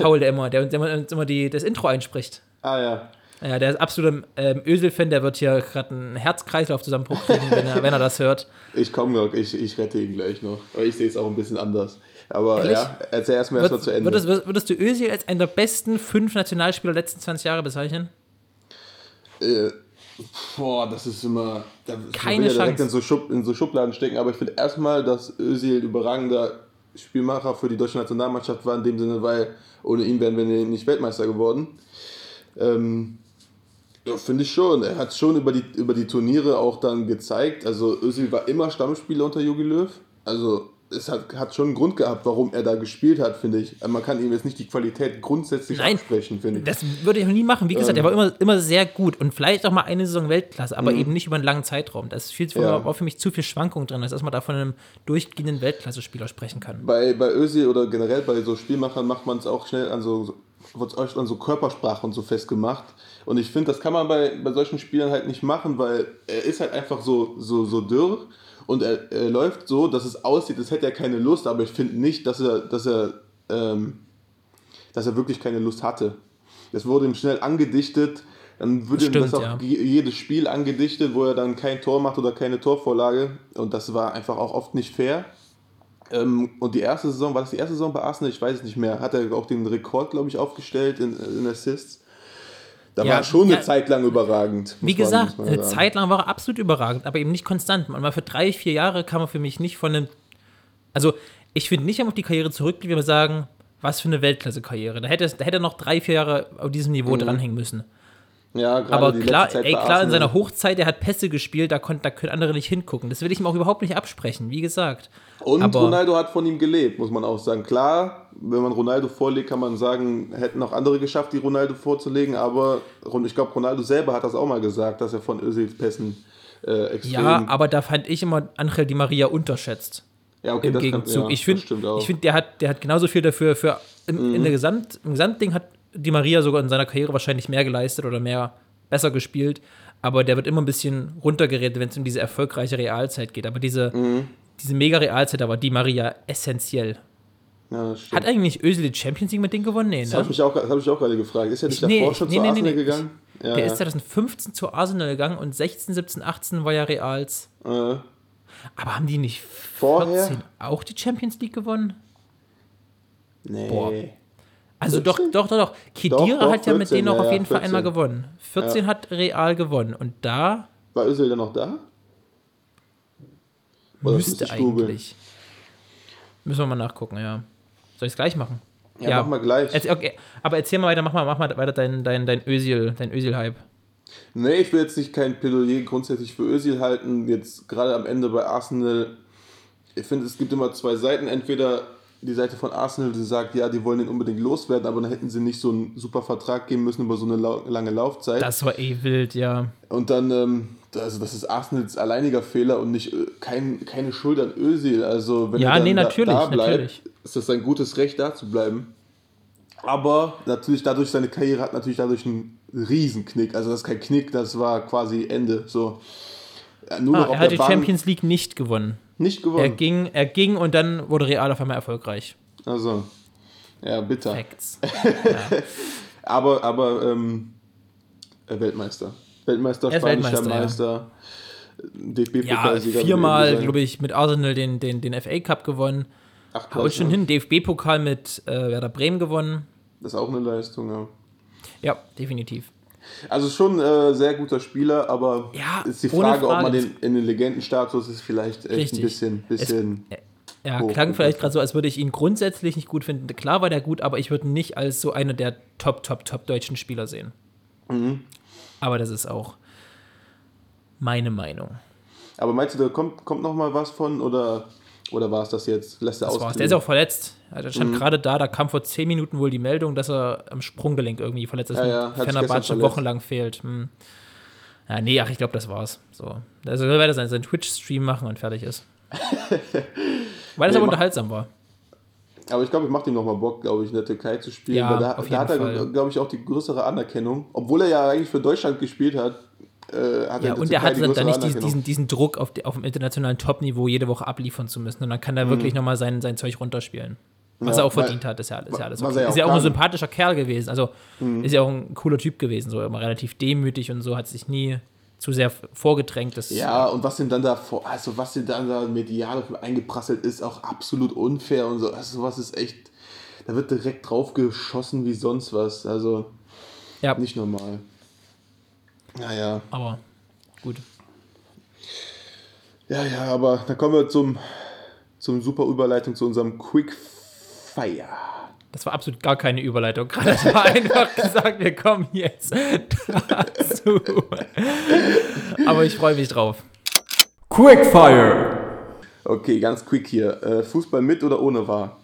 Paul, der immer, der uns immer, immer die, das Intro einspricht. Ah ja. Ja, der ist absoluter ähm, Özil-Fan, der wird hier gerade einen Herzkreislauf zusammenbruch kriegen, wenn er, wenn er das hört. Ich komme noch, ich, ich rette ihn gleich noch. Aber ich sehe es auch ein bisschen anders. Aber Ehrlich? ja, erzähl erstmal erstmal Würdest, zu Ende. würdest, würdest du Özil als einen der besten fünf Nationalspieler der letzten 20 Jahre bezeichnen? Äh, boah, das ist immer. Da Keine will ja direkt Chance. in so, Schub, in so Schubladen stecken, aber ich finde erstmal, dass Özil ein überragender Spielmacher für die deutsche Nationalmannschaft war, in dem Sinne, weil ohne ihn wären wir nicht Weltmeister geworden. Ähm, ja, finde ich schon. Er hat schon über die, über die Turniere auch dann gezeigt. Also Özil war immer Stammspieler unter Jogi Löw. Also es hat, hat schon einen Grund gehabt, warum er da gespielt hat, finde ich. Man kann ihm jetzt nicht die Qualität grundsätzlich Nein, absprechen, finde ich. Das würde ich noch nie machen. Wie gesagt, er war immer, immer sehr gut und vielleicht auch mal eine Saison Weltklasse, aber eben nicht über einen langen Zeitraum. Das ist viel, Mhm. Ja. war für mich zu viel Schwankung drin, als dass man da von einem durchgehenden Weltklasse-Spieler sprechen kann. bei, bei Özil oder generell bei so Spielmachern macht man es auch schnell an so, wird oft an so Körpersprache und so festgemacht. Und ich finde, das kann man bei, bei solchen Spielern halt nicht machen, weil er ist halt einfach so, so, so dürr und er, er läuft so, dass es aussieht, als hätte er keine Lust, aber ich finde nicht, dass er, dass er, ähm, dass er wirklich keine Lust hatte. Das wurde ihm schnell angedichtet. Dann würde ihm das auch ja. je- jedes Spiel angedichtet, wo er dann kein Tor macht oder keine Torvorlage. Und das war einfach auch oft nicht fair. Ähm, und die erste Saison, war das die erste Saison bei Arsenal? Ich weiß es nicht mehr. Hat er auch den Rekord, glaube ich, aufgestellt in, in Assists. Da Ja, war er schon eine ja. Zeit lang überragend. Wie man- gesagt, muss man eine. Zeit lang war er absolut überragend, aber eben nicht konstant. Und mal für drei, vier Jahre kann man für mich nicht von einem. Also, ich finde nicht, man auf die Karriere zurückblickt, wenn wir sagen, was für eine Weltklasse-Karriere. Da hätte, da hätte er noch drei, vier Jahre auf diesem Niveau Mhm. dranhängen müssen. Ja, Aber klar, ey, klar, in seiner Hochzeit, er hat Pässe gespielt, da, konnt, da können andere nicht hingucken. Das will ich ihm auch überhaupt nicht absprechen, wie gesagt. Und aber- Ronaldo hat von ihm gelebt, muss man auch sagen. Klar, wenn man Ronaldo vorlegt, kann man sagen, hätten auch andere geschafft, die Ronaldo vorzulegen, aber ich glaube, Ronaldo selber hat das auch mal gesagt, dass er von Özils Pässen äh, extrem... Ja, aber da fand ich immer Angel Di Maria unterschätzt. Ja, okay, Im das kann- Gegenzug. ja, ich finde. Mhm. find, der, hat, der hat genauso viel dafür. Für, im, in der Gesamt, Im Gesamtding hat Di Maria sogar in seiner Karriere wahrscheinlich mehr geleistet oder mehr besser gespielt. Aber der wird immer ein bisschen runtergeredet, wenn es um diese erfolgreiche Realzeit geht. Aber diese, Mhm. diese mega Realzeit, da war Di Maria essentiell. ja. Hat eigentlich Özil die Champions League mit denen gewonnen? Nee, das habe ne? ich, mich auch- das hab ich auch gerade gefragt. Ist er nicht Ich- nee, davor ich- schon nee, zu nee, Arsenal nee, gegangen? Ja, Der ja. ist 2015 zu Arsenal gegangen und 16, 17, 18 war ja Reals. Äh, Aber haben die nicht Vorher? 14 auch die Champions League gewonnen? nee. Boah. Also 14? doch, doch, doch, doch. Kedira doch, hat ja mit 14, denen auch ja, auf ja, jeden Fall 14. einmal gewonnen. 14 hat Real gewonnen. Und da War Özil denn noch da? Oder müsste müsste ich googeln. eigentlich. Müssen wir mal nachgucken, ja. Soll ich es gleich machen? Ja, mach mal gleich. Erzähl, okay, aber erzähl mal weiter, mach mal, mach mal weiter dein, dein, dein Özil, dein Özil-Hype. Nee, ich will jetzt nicht kein Plädoyer grundsätzlich für Özil halten. Jetzt gerade am Ende bei Arsenal. Ich finde, es gibt immer zwei Seiten. Entweder die Seite von Arsenal, die sagt, ja, die wollen ihn unbedingt loswerden, aber dann hätten sie nicht so einen super Vertrag geben müssen über so eine lau lange Laufzeit. Das war eh wild, ja. Und dann, ähm, also das ist Arsenals alleiniger Fehler und nicht äh, kein, keine Schuld an Özil. Also wenn Ja, er dann nee, da, natürlich, da bleibt, natürlich. ist das sein gutes Recht, da zu bleiben. Aber natürlich dadurch, seine Karriere hat natürlich dadurch einen Riesenknick. Also das ist kein Knick, das war quasi Ende. So. Ja, nur Ah, er hat die Champions League nicht gewonnen. nicht Er gewonnen. ging, er ging und dann wurde Real auf einmal erfolgreich. Also, ja, bitter. Facts. Aber, aber ähm, äh, Weltmeister. Weltmeister, Er ist spanischer Weltmeister, ja. Meister, Ja, DFB-Pokalsieger. viermal, glaube ich, mit Arsenal den, den, den FA Cup gewonnen. Haut schon hin, DFB-Pokal mit äh, Werder Bremen gewonnen. Das ist auch eine Leistung, ja. Ja, definitiv. Also schon äh, sehr guter Spieler, aber Ja, ist die ohne Frage, ob Frage. man den in den Legendenstatus ist vielleicht echt Richtig. ein bisschen, bisschen Ja, Hoch- klang vielleicht gerade so, als würde ich ihn grundsätzlich nicht gut finden. Klar war der gut, aber ich würde ihn nicht als so einer der Top, Top, Top deutschen Spieler sehen. Mhm. Aber das ist auch meine Meinung. Aber meinst du, da kommt, kommt noch mal was von oder, oder war es das jetzt? Lässt er Das war's. Der ist auch verletzt. Ja, der Mhm. stand gerade da, da kam vor 10 Minuten wohl die Meldung, dass er am Sprunggelenk irgendwie verletzt ist Ja, ja, Fenerbahce wochenlang fehlt. Hm. Ja, nee, ach, ich glaube, das war's. So. Also er wird seinen, seinen Twitch-Stream machen und fertig ist. Weil es Nee, aber unterhaltsam war. Aber ich glaube, ich macht ihm nochmal Bock, glaube ich, in der Türkei zu spielen. Ja, da, auf da hat jeden er, glaube ich, auch die größere Anerkennung. Obwohl er ja eigentlich für Deutschland gespielt hat, äh, Ja, und er hat dann, dann nicht diesen, diesen, diesen Druck auf, die, auf dem internationalen Top-Niveau jede Woche abliefern zu müssen. Und dann kann er wirklich nochmal sein, sein Zeug runterspielen. Was Ja, er auch weil- verdient hat, ist ja, ist ja alles okay. er ja Ist ja auch ein sympathischer Kerl gewesen. Also ist ja auch ein cooler Typ gewesen. So immer relativ demütig und so, hat sich nie zu sehr vorgedrängt. Das, Ja, und was ihm dann da vor, also was ihm dann da medial eingeprasselt ist, auch absolut unfair und so. Also sowas ist echt, da wird direkt drauf geschossen wie sonst was. Also ja nicht normal. Naja. aber gut. Ja, ja, aber dann kommen wir zum, zum super Überleitung zu unserem Quick Fire. Das war absolut gar keine Überleitung. Gerade das war einfach gesagt, wir kommen jetzt dazu. Aber ich freue mich drauf. Quickfire. Okay, ganz quick hier. Äh, Fußball mit oder ohne war?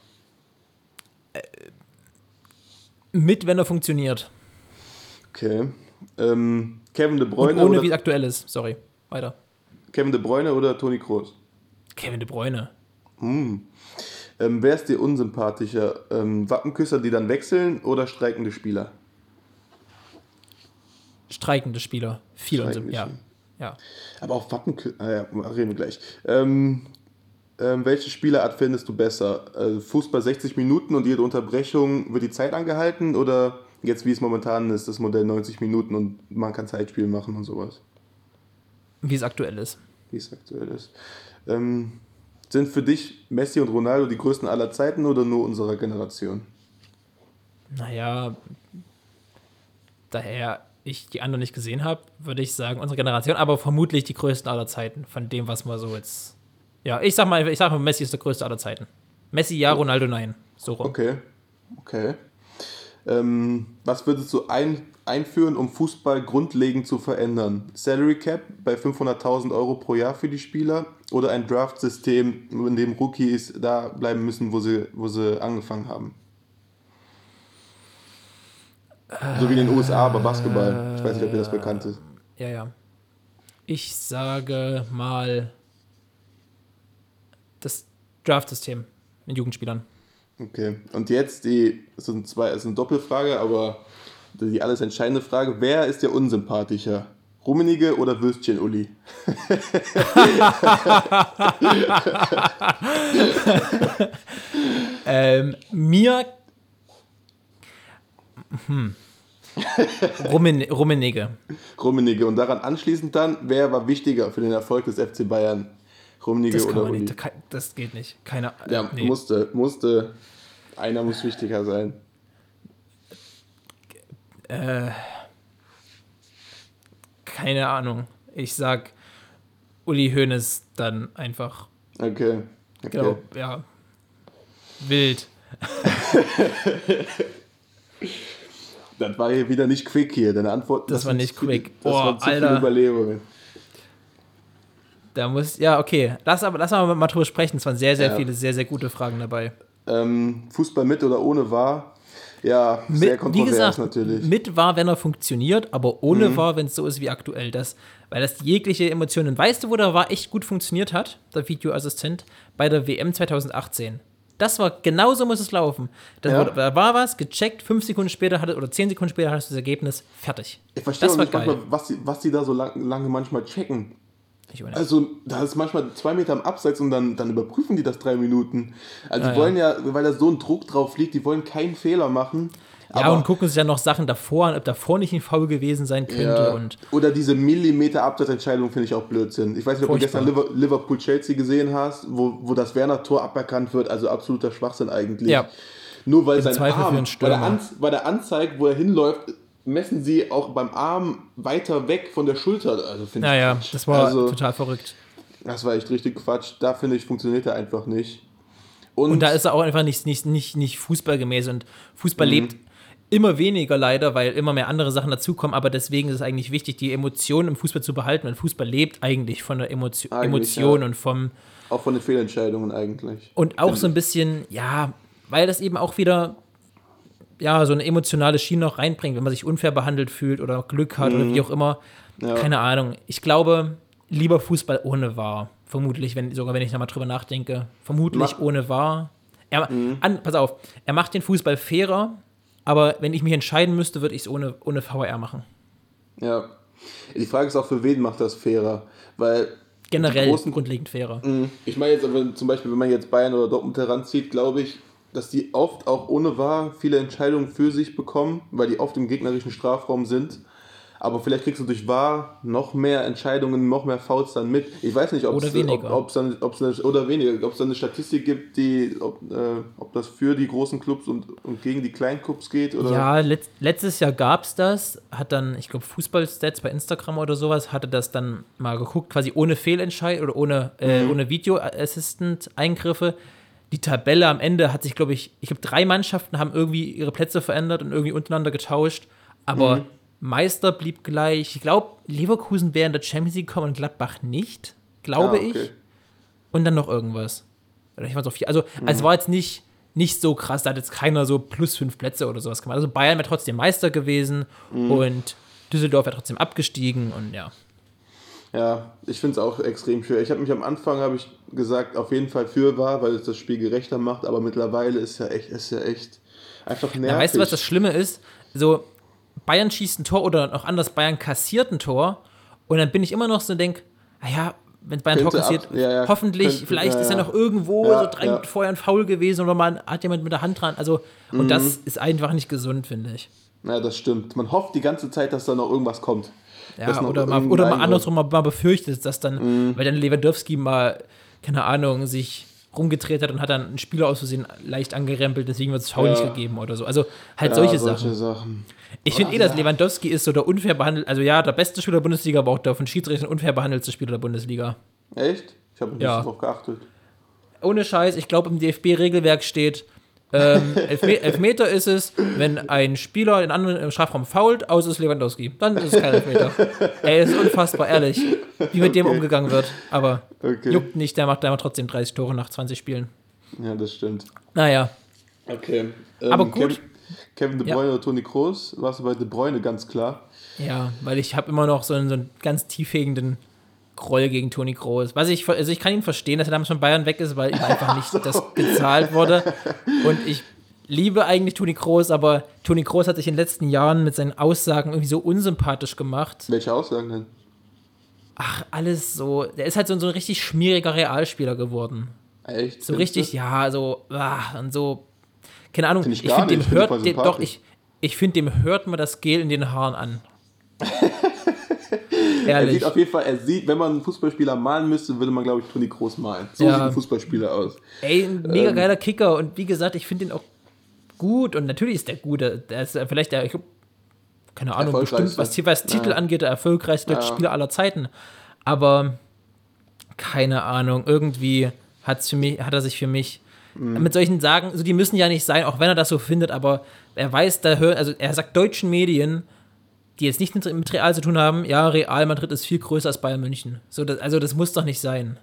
Mit, wenn er funktioniert. Okay. Ähm, Kevin De Und Bruyne ohne, oder wie es aktuell ist. Sorry. Weiter. Kevin De Bruyne oder Toni Kroos? Kevin De Bruyne. Ähm, wer ist dir unsympathischer? Ähm, Wappenküsser, die dann wechseln oder streikende Spieler? Streikende Spieler. Viel und Streikende ja. Ja. Aber auch Wappenküsser, ah, ja, reden wir gleich. Ähm, ähm, welche Spielart findest du besser? Also Fußball 60 Minuten und jede Unterbrechung wird die Zeit angehalten oder jetzt wie es momentan ist, das Modell 90 Minuten und man kann Zeitspiel machen und sowas? Wie es aktuell ist. wie es aktuell ist. Ähm, sind für dich Messi und Ronaldo die größten aller Zeiten oder nur unserer Generation? Naja, daher ich die anderen nicht gesehen habe, würde ich sagen, unsere Generation, aber vermutlich die größten aller Zeiten, von dem, was man so jetzt. Ja, ich sag mal, ich sag mal, Messi ist der größte aller Zeiten. Messi ja, Ronaldo nein. So rum. Okay, okay. Ähm, was würdest du ein, einführen, um Fußball grundlegend zu verändern? Salary Cap bei 500.000 Euro pro Jahr für die Spieler oder ein Draft-System, in dem Rookies da bleiben müssen, wo sie, wo sie angefangen haben? So wie in den USA bei Basketball. Ich weiß nicht, ob dir das bekannt ist. Ja, ja. Ich sage mal das Draft-System mit Jugendspielern. Okay, und jetzt die, es sind zwei, es ist eine Doppelfrage, aber die alles entscheidende Frage: Wer ist dir unsympathischer? Rummenige oder Würstchen Uli? Ähm, mir. Hm. Rummen, Rummenigge. Rummenige. Und daran anschließend dann, wer war wichtiger für den Erfolg des FC Bayern? Rummenige Das oder Uli? nicht. Das, das geht nicht. Keine Ja, nee. musste, musste. Einer muss wichtiger sein. Keine Ahnung. Ich sag Uli Hoeneß dann einfach. Okay. okay. Genau, ja. Wild. Das war hier wieder nicht quick hier. Deine Antwort. Das war sind nicht quick. Das Boah, waren zu Alter. viele Überlegungen. Da muss. Ja, okay. Lass aber lass aber mal drüber sprechen. Es waren sehr, sehr Ja. viele, sehr, sehr gute Fragen dabei. Ähm, Fußball mit oder ohne war. Ja, sehr Mit, wie kontrovers gesagt, natürlich. mit war, wenn er funktioniert, aber ohne war, wenn es so ist wie aktuell. Das, weil das jegliche Emotionen. Weißt du, wo der war echt gut funktioniert hat, der Videoassistent? Bei der WM 2018. Das war, genauso muss es laufen. Da, Ja. da war was, gecheckt, fünf Sekunden später hatte, oder zehn Sekunden später hattest du das Ergebnis, fertig. Ich verstehe das nicht geil. manchmal, was die, was die da so lang, lange manchmal checken. Also, da ist manchmal zwei Meter am Abseits und dann, dann überprüfen die das drei Minuten. Also, Ja, die ja. wollen ja, weil da so ein Druck drauf liegt, die wollen keinen Fehler machen. ja, und gucken sich dann noch Sachen davor an, ob davor nicht ein Foul gewesen sein könnte. ja, Und oder diese Millimeter Abseitsentscheidung finde ich auch Blödsinn. Ich weiß nicht, ob Furchtbar. du gestern Liver- Liverpool-Chelsea gesehen hast, wo, wo das Werner-Tor aberkannt wird. Also absoluter Schwachsinn eigentlich. Ja. Nur weil sein Zweifel Arm, der, Stürmer. An bei der Anzeige, wo er hinläuft, messen sie auch beim Arm weiter weg von der Schulter. Also finde ich naja, das war also, total verrückt. Das war echt richtig Quatsch. Da finde ich, funktioniert er einfach nicht. Und, Und da ist er auch einfach nicht, nicht, nicht, nicht fußballgemäß. Und Fußball Mhm. lebt immer weniger leider, weil immer mehr andere Sachen dazukommen. Aber deswegen ist es eigentlich wichtig, die Emotionen im Fußball zu behalten. Und Fußball lebt eigentlich von der Emotio Eigentlich, Emotion ja. und vom. auch von den Fehlentscheidungen eigentlich. Und auch so ein bisschen, ja, weil das eben auch wieder. Ja, so eine emotionale Schiene noch reinbringt, wenn man sich unfair behandelt fühlt oder Glück hat oder wie auch immer. Mhm. Ja. Keine Ahnung. Ich glaube, lieber Fußball ohne war. vermutlich, wenn, sogar wenn ich nochmal drüber nachdenke. Vermutlich Mach- ohne VAR. Er, an, pass auf, er macht den Fußball fairer, aber wenn ich mich entscheiden müsste, würde ich es ohne, ohne VR machen. Ja. Die Frage ist auch, für wen macht das fairer? Weil Generell großen, grundlegend fairer. Mhm. Ich meine jetzt aber zum Beispiel, wenn man jetzt Bayern oder Dortmund heranzieht, glaube ich, dass die oft auch ohne Wahr viele Entscheidungen für sich bekommen, weil die oft im gegnerischen Strafraum sind. Aber vielleicht kriegst du durch Wahr noch mehr Entscheidungen, noch mehr Fouls dann mit. Ich weiß nicht, ob es weniger. ob, ob's dann, ob's eine, oder weniger, ob es dann eine Statistik gibt, die, ob, äh, ob das für die großen Clubs und, und gegen die kleinen Clubs geht. Oder? Ja, letzt, letztes Jahr gab es das, hat dann, ich glaube, Fußballstats bei Instagram oder sowas, hatte das dann mal geguckt, quasi ohne Fehlentscheid oder ohne, äh, ohne Video-Assistant-Eingriffe. Die Tabelle am Ende hat sich, glaube ich, ich glaube, drei Mannschaften haben irgendwie ihre Plätze verändert und irgendwie untereinander getauscht, aber Meister blieb gleich. Ich glaube, Leverkusen wäre in der Champions League gekommen und Gladbach nicht, glaube Ah, okay. ich. Und dann noch irgendwas. Oder ich auch viel. Also, es war jetzt nicht, nicht so krass, da hat jetzt keiner so plus fünf Plätze oder sowas gemacht. Also Bayern wäre trotzdem Meister gewesen und Düsseldorf wäre trotzdem abgestiegen und ja. Ja, ich finde es auch extrem schwer. Ich habe mich am Anfang habe ich gesagt, auf jeden Fall für war, weil es das Spiel gerechter macht, aber mittlerweile ist ja echt, ist ja echt einfach nervig. Ja, weißt du, was das Schlimme ist? So, Bayern schießt ein Tor oder noch anders, Bayern kassiert ein Tor und dann bin ich immer noch so und denke, naja, wenn Bayern Tor kassiert, ja, ja, hoffentlich, könnte- vielleicht ja, ist ja ja. noch irgendwo so drei. Minuten vorher ein Foul gewesen oder man hat jemand mit der Hand dran. Also, und Mhm. das ist einfach nicht gesund, finde ich. Ja, das stimmt. Man hofft die ganze Zeit, dass da noch irgendwas kommt. Ja, oder mal, oder mal andersrum mal, mal befürchtet, dass dann, Mhm. weil dann Lewandowski mal, keine Ahnung, sich rumgedreht hat und hat dann einen Spieler aus Versehen leicht angerempelt, deswegen wird es Foul Ja. nicht gegeben oder so. Also halt Ja, solche, Sachen. Sachen. Ich finde eh, dass Lewandowski ist so der unfair behandelt, also ja, der beste Spieler der Bundesliga, aber auch der von Schiedsrichtern unfair behandelte Spieler der Bundesliga. Echt? Ich habe nicht Ja. darauf geachtet. Ohne Scheiß, ich glaube im DFB-Regelwerk steht, ähm, Elfme Elfmeter ist es, wenn ein Spieler den anderen im Strafraum fault, außer es ist Lewandowski. Dann ist es kein Elfmeter. Ey, ist unfassbar, ehrlich, wie mit dem umgegangen wird. Aber Okay. juckt nicht, der macht, der macht trotzdem 30 Tore nach 20 Spielen. Ja, das stimmt. Naja, Okay. Ähm, Aber gut. Kevin, Kevin De Ja. Bruyne oder Toni Kroos? Warst du bei De Bruyne ganz klar? ja, weil ich habe immer noch so einen, so einen ganz tiefhegenden Groll gegen Toni Kroos. Was ich, also ich kann ihn verstehen, dass er damals von Bayern weg ist, weil ihm einfach nicht das gezahlt wurde. Und ich liebe eigentlich Toni Kroos, aber Toni Kroos hat sich in den letzten Jahren mit seinen Aussagen irgendwie so unsympathisch gemacht. Welche Aussagen denn? Ach, alles so. Der ist halt so, so ein richtig schmieriger Realspieler geworden. Echt? So richtig, du? ja, so, ah, und so, keine Ahnung, Find ich ich, finde, dem Find hört, dem, doch, ich, ich finde, dem hört man das Gel in den Haaren an. Er Ehrlich. sieht auf jeden Fall, er sieht, wenn man einen Fußballspieler malen müsste, würde man, glaube ich, Toni Kroos malen. So Ja. sieht ein Fußballspieler aus. Ey, ein mega Ähm. geiler Kicker und wie gesagt, ich finde ihn auch gut und natürlich ist der gut. Der ist vielleicht der, ich glaub, keine Ahnung, bestimmt, was, was Titel Ja. angeht, der erfolgreichste Ja. Spieler aller Zeiten. Aber keine Ahnung, irgendwie hat's für mich, hat er sich für mich Mhm. mit solchen Sagen, also die müssen ja nicht sein, auch wenn er das so findet, aber er weiß, da hör, also er sagt deutschen Medien, die jetzt nichts mit, Real zu tun haben, ja, Real Madrid ist viel größer als Bayern München. So, das, also das muss doch nicht sein.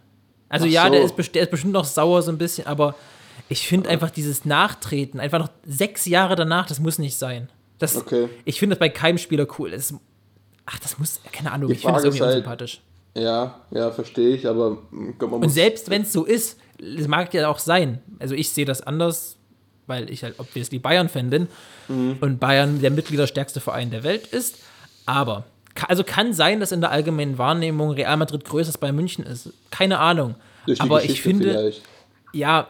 Also Ach ja, so. der, ist, der ist bestimmt noch sauer so ein bisschen, aber ich finde einfach dieses Nachtreten, einfach noch sechs Jahre danach, das muss nicht sein. Das, Okay. Ich finde das bei keinem Spieler cool. Das, ach, das muss, keine Ahnung, Die ich finde das irgendwie halt- unsympathisch. Ja, ja, verstehe ich, aber ich glaub, Und selbst wenn es so ist, es mag ja auch sein. Also ich sehe das anders, weil ich halt obviously Bayern-Fan bin Mhm. und Bayern der mitgliederstärkste Verein der Welt ist. Aber, also kann sein, dass in der allgemeinen Wahrnehmung Real Madrid größer als Bayern München ist. Keine Ahnung. Aber ich Geschichte finde, vielleicht. ja,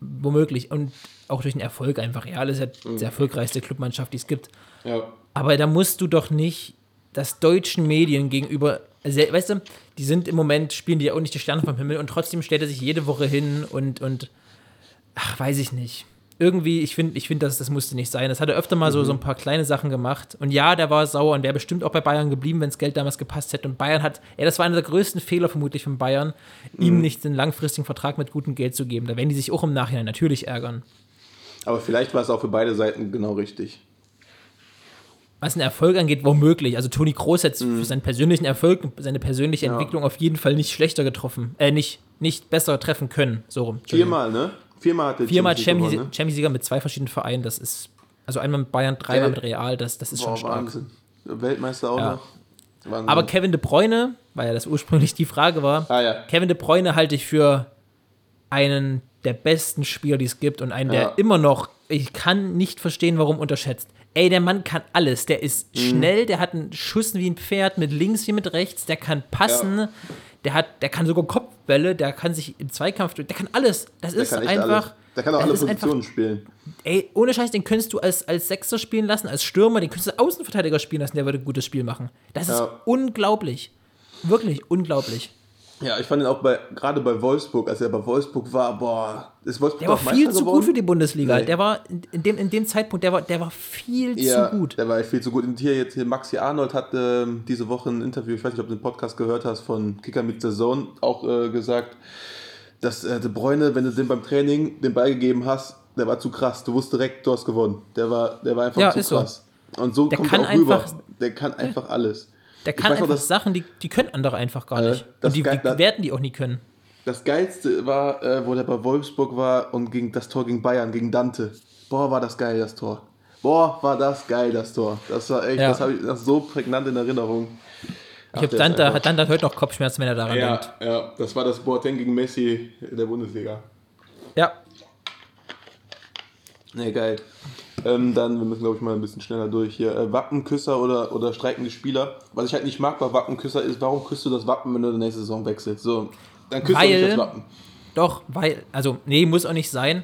womöglich. Und auch durch den Erfolg einfach. Real ist ja Mhm. die erfolgreichste Clubmannschaft, die es gibt. Ja. Aber da musst du doch nicht das deutschen Medien gegenüber, also, weißt du, die sind im Moment, spielen die ja auch nicht die Sterne vom Himmel und trotzdem stellt er sich jede Woche hin und, und ach, weiß ich nicht. Irgendwie, ich finde, ich find, das, das musste nicht sein. Das hat er öfter mal so, so ein paar kleine Sachen gemacht. Und ja, der war sauer und wäre bestimmt auch bei Bayern geblieben, wenn das Geld damals gepasst hätte. Und Bayern hat, ja, das war einer der größten Fehler vermutlich von Bayern, ihm nicht einen langfristigen Vertrag mit gutem Geld zu geben. Da werden die sich auch im Nachhinein natürlich ärgern. Aber vielleicht war es auch für beide Seiten genau richtig. was den Erfolg angeht, womöglich. Also Toni Kroos hat für seinen persönlichen Erfolg, seine persönliche Mhm. Ja. Entwicklung auf jeden Fall nicht schlechter getroffen, äh, nicht, nicht besser treffen können. So rum. Viermal, ne? Viermal hat der Viermal Champions League Champions gewonnen, ne? Champions League mit zwei verschiedenen Vereinen, das ist, also einmal mit Bayern, dreimal Äh, mit Real, das, das ist schon Boah, stark. Wahnsinn. Weltmeister auch Ja. noch. Wahnsinn. Aber Kevin De Bruyne, weil ja das ursprünglich die Frage war, Ah, ja. Kevin De Bruyne halte ich für einen der besten Spieler, die es gibt und einen, der Ja. immer noch, ich kann nicht verstehen, warum unterschätzt. Ey, der Mann kann alles. Der ist Mhm. schnell, der hat einen Schuss wie ein Pferd, mit links wie mit rechts, der kann passen, Ja. Der hat, der kann sogar Kopfbälle, der kann sich im Zweikampf, der kann alles. Das Der ist einfach. alles. Der kann auch alle ist einfach- Positionen spielen. Ey, ohne Scheiß, den könntest du als, als Sechser spielen lassen, als Stürmer, den könntest du Außenverteidiger spielen lassen, der würde ein gutes Spiel machen. Das ist Ja. unglaublich. Wirklich unglaublich. Ja, ich fand ihn auch bei, gerade bei Wolfsburg, als er bei Wolfsburg war, boah, ist Wolfsburg Der war viel Meister zu geworden? gut für die Bundesliga. Nee. Der war in, dem, in dem Zeitpunkt, der war, der war viel Ja, zu gut. der war viel zu gut. Und hier jetzt hier Maxi Arnold hat ähm, diese Woche ein Interview, ich weiß nicht, ob du den Podcast gehört hast, von Kicker mit der Zone auch äh, gesagt, dass äh, De Bruyne, wenn du dem beim Training den Ball gegeben hast, der war zu krass. Du wusstest direkt, du hast gewonnen. Der war, der war einfach Ja, zu ist so. krass. Und so Der kommt er auch rüber. einfach- Der kann einfach alles. Der kann noch, einfach dass- Sachen, die, die können andere einfach gar Äh, nicht. das Und die, geil- die werden die auch nie können. Das Geilste war, äh, wo der bei Wolfsburg war und gegen das Tor gegen Bayern, gegen Dante. Boah, war das geil, das Tor. Boah, war das geil, das Tor. Das war echt, Ja. das habe ich noch so prägnant in Erinnerung. Ich habe Dante, hat Dante heute noch Kopfschmerzen, wenn er daran Ja, denkt. ja, das war das Boateng gegen Messi der Bundesliga. Ja. Ne, geil. Ähm, dann, wir müssen, glaube ich, mal ein bisschen schneller durch hier. Äh, Wappenküsser oder, oder streikende Spieler. Was ich halt nicht mag bei Wappenküsser ist, warum küsst du das Wappen, wenn du die nächste Saison wechselst? So, dann küsst du Weil- nicht das Wappen. Doch, weil, also, nee, muss auch nicht sein.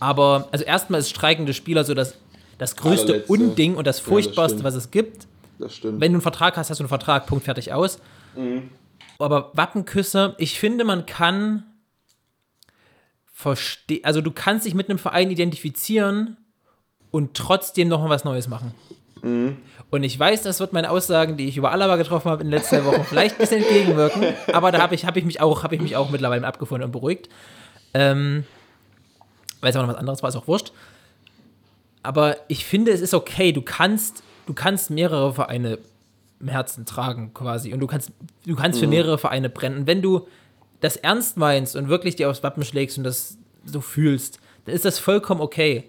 Aber, also erstmal ist streikende Spieler so das, das größte Allerletzte. Unding und das das Furchtbarste, stimmt. was es gibt. Das stimmt. Wenn du einen Vertrag hast, hast du einen Vertrag, Punkt, fertig, aus. Aber Wappenküsse, ich finde, man kann verstehen, also du kannst dich mit einem Verein identifizieren und trotzdem noch mal was Neues machen. Und ich weiß, das wird meine Aussagen, die ich über Alaba getroffen habe in den letzten zwei Wochen, vielleicht ein bisschen entgegenwirken, aber da habe ich, hab ich, mich auch- hab ich mich auch mittlerweile abgefunden und beruhigt. Ähm, weil es auch noch was anderes war, ist auch wurscht. Aber ich finde, es ist okay. Du kannst, du kannst mehrere Vereine im Herzen tragen, quasi. Und du kannst, du kannst für mehrere Vereine brennen. Und wenn du das ernst meinst und wirklich dir aufs Wappen schlägst und das so fühlst, dann ist das vollkommen okay.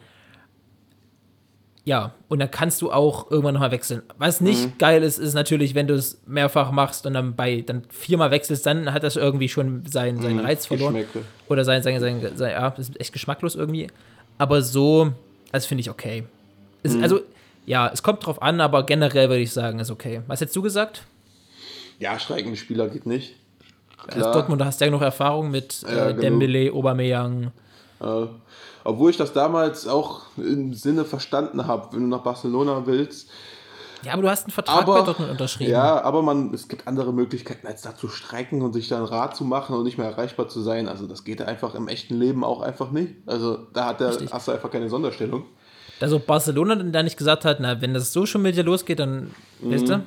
Ja, und dann kannst du auch irgendwann nochmal wechseln. Was nicht geil ist, ist natürlich, wenn du es mehrfach machst und dann bei dann viermal wechselst, dann hat das irgendwie schon seinen, seinen Reiz verloren. Geschmäcke. Oder sein, sein, sein, sein, ja, das ist echt geschmacklos irgendwie. Aber so, das finde ich okay. Es, Also, ja, es kommt drauf an, aber generell würde ich sagen, ist okay. Was hättest du gesagt? Ja, streikende Spieler geht nicht. Als Klar. Dortmund, du hast ja genug Erfahrung mit Ja, äh, genug. Dembele, Aubameyang. Äh, obwohl ich das damals auch im Sinne verstanden habe, wenn du nach Barcelona willst. Ja, aber du hast einen Vertrag Aber, bei Dortmund unterschrieben. ja, aber man, es gibt andere Möglichkeiten, als da zu streiken und sich dann Rat zu machen und nicht mehr erreichbar zu sein. Also das geht einfach im echten Leben auch einfach nicht. Also da hat der, Richtig. hast du einfach keine Sonderstellung. Dass auch Barcelona dann da nicht gesagt hat, na, wenn das so schon mit dir losgeht, dann, weißt du?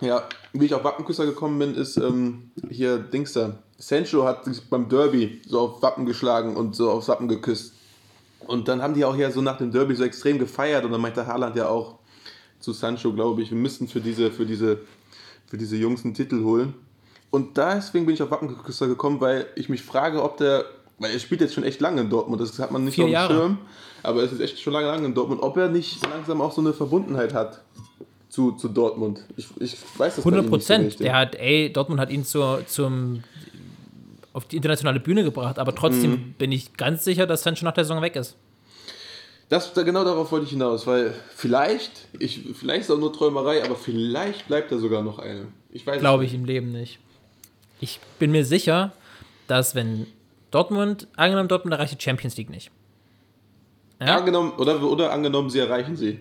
Ja, wie ich auf Wappenküsser gekommen bin, ist ähm, hier Dings da. Sancho hat sich beim Derby so auf Wappen geschlagen und so aufs Wappen geküsst. Und dann haben die auch ja so nach dem Derby so extrem gefeiert und dann meinte Haaland ja auch zu Sancho, glaube ich, wir müssten für diese, für diese, für diese Jungs einen Titel holen. Und deswegen bin ich auf Wappenküsser gekommen, weil ich mich frage, ob der, weil er spielt jetzt schon echt lange in Dortmund, das hat man nicht Vier auf dem Jahre. Schirm, aber es ist echt schon lange, lange in Dortmund, ob er nicht langsam auch so eine Verbundenheit hat zu, zu Dortmund. Ich, ich weiß das bei ihm 100 nicht so Prozent. Der hat, ey, Dortmund hat ihn zur, zum, auf die internationale Bühne gebracht, aber trotzdem Mhm. bin ich ganz sicher, dass Sancho nach der Saison weg ist. Das, da- genau darauf wollte ich hinaus, weil vielleicht, ich, vielleicht ist auch nur Träumerei, aber vielleicht bleibt da sogar noch eine. Ich weiß Glaube ich im Leben nicht. Ich bin mir sicher, dass wenn Dortmund, angenommen Dortmund erreicht die Champions League nicht. Ja? Angenommen, oder, oder angenommen, sie erreichen sie.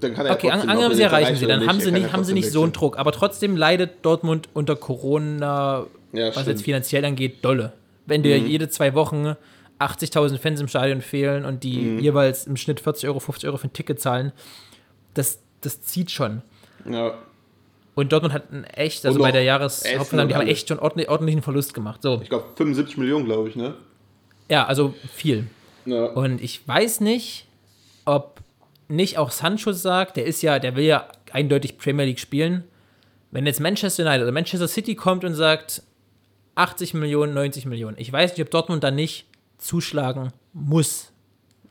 Dann kann er Okay, trotzdem, angenommen, sie er erreichen sie, dann haben sie nicht, haben sie nicht so einen. Druck. Aber trotzdem leidet Dortmund unter Corona, Ja, was stimmt. jetzt finanziell angeht, dolle. Wenn Mhm. dir jede zwei Wochen 80.000 Fans im Stadion fehlen und die Mhm. jeweils im Schnitt 40 Euro, 50 Euro für ein Ticket zahlen, das, das zieht schon. Ja, Und Dortmund hat ein echt, also bei der Jahreshauptversammlung, die haben echt schon ordentlich, ordentlichen Verlust gemacht. So, ich glaube 75 Millionen, glaube ich, ne? ja, also viel. Ja. Und ich weiß nicht, ob nicht auch Sancho sagt, der ist ja, der will ja eindeutig Premier League spielen. Wenn jetzt Manchester United oder Manchester City kommt und sagt 80 Millionen, 90 Millionen, ich weiß nicht, ob Dortmund da nicht zuschlagen muss.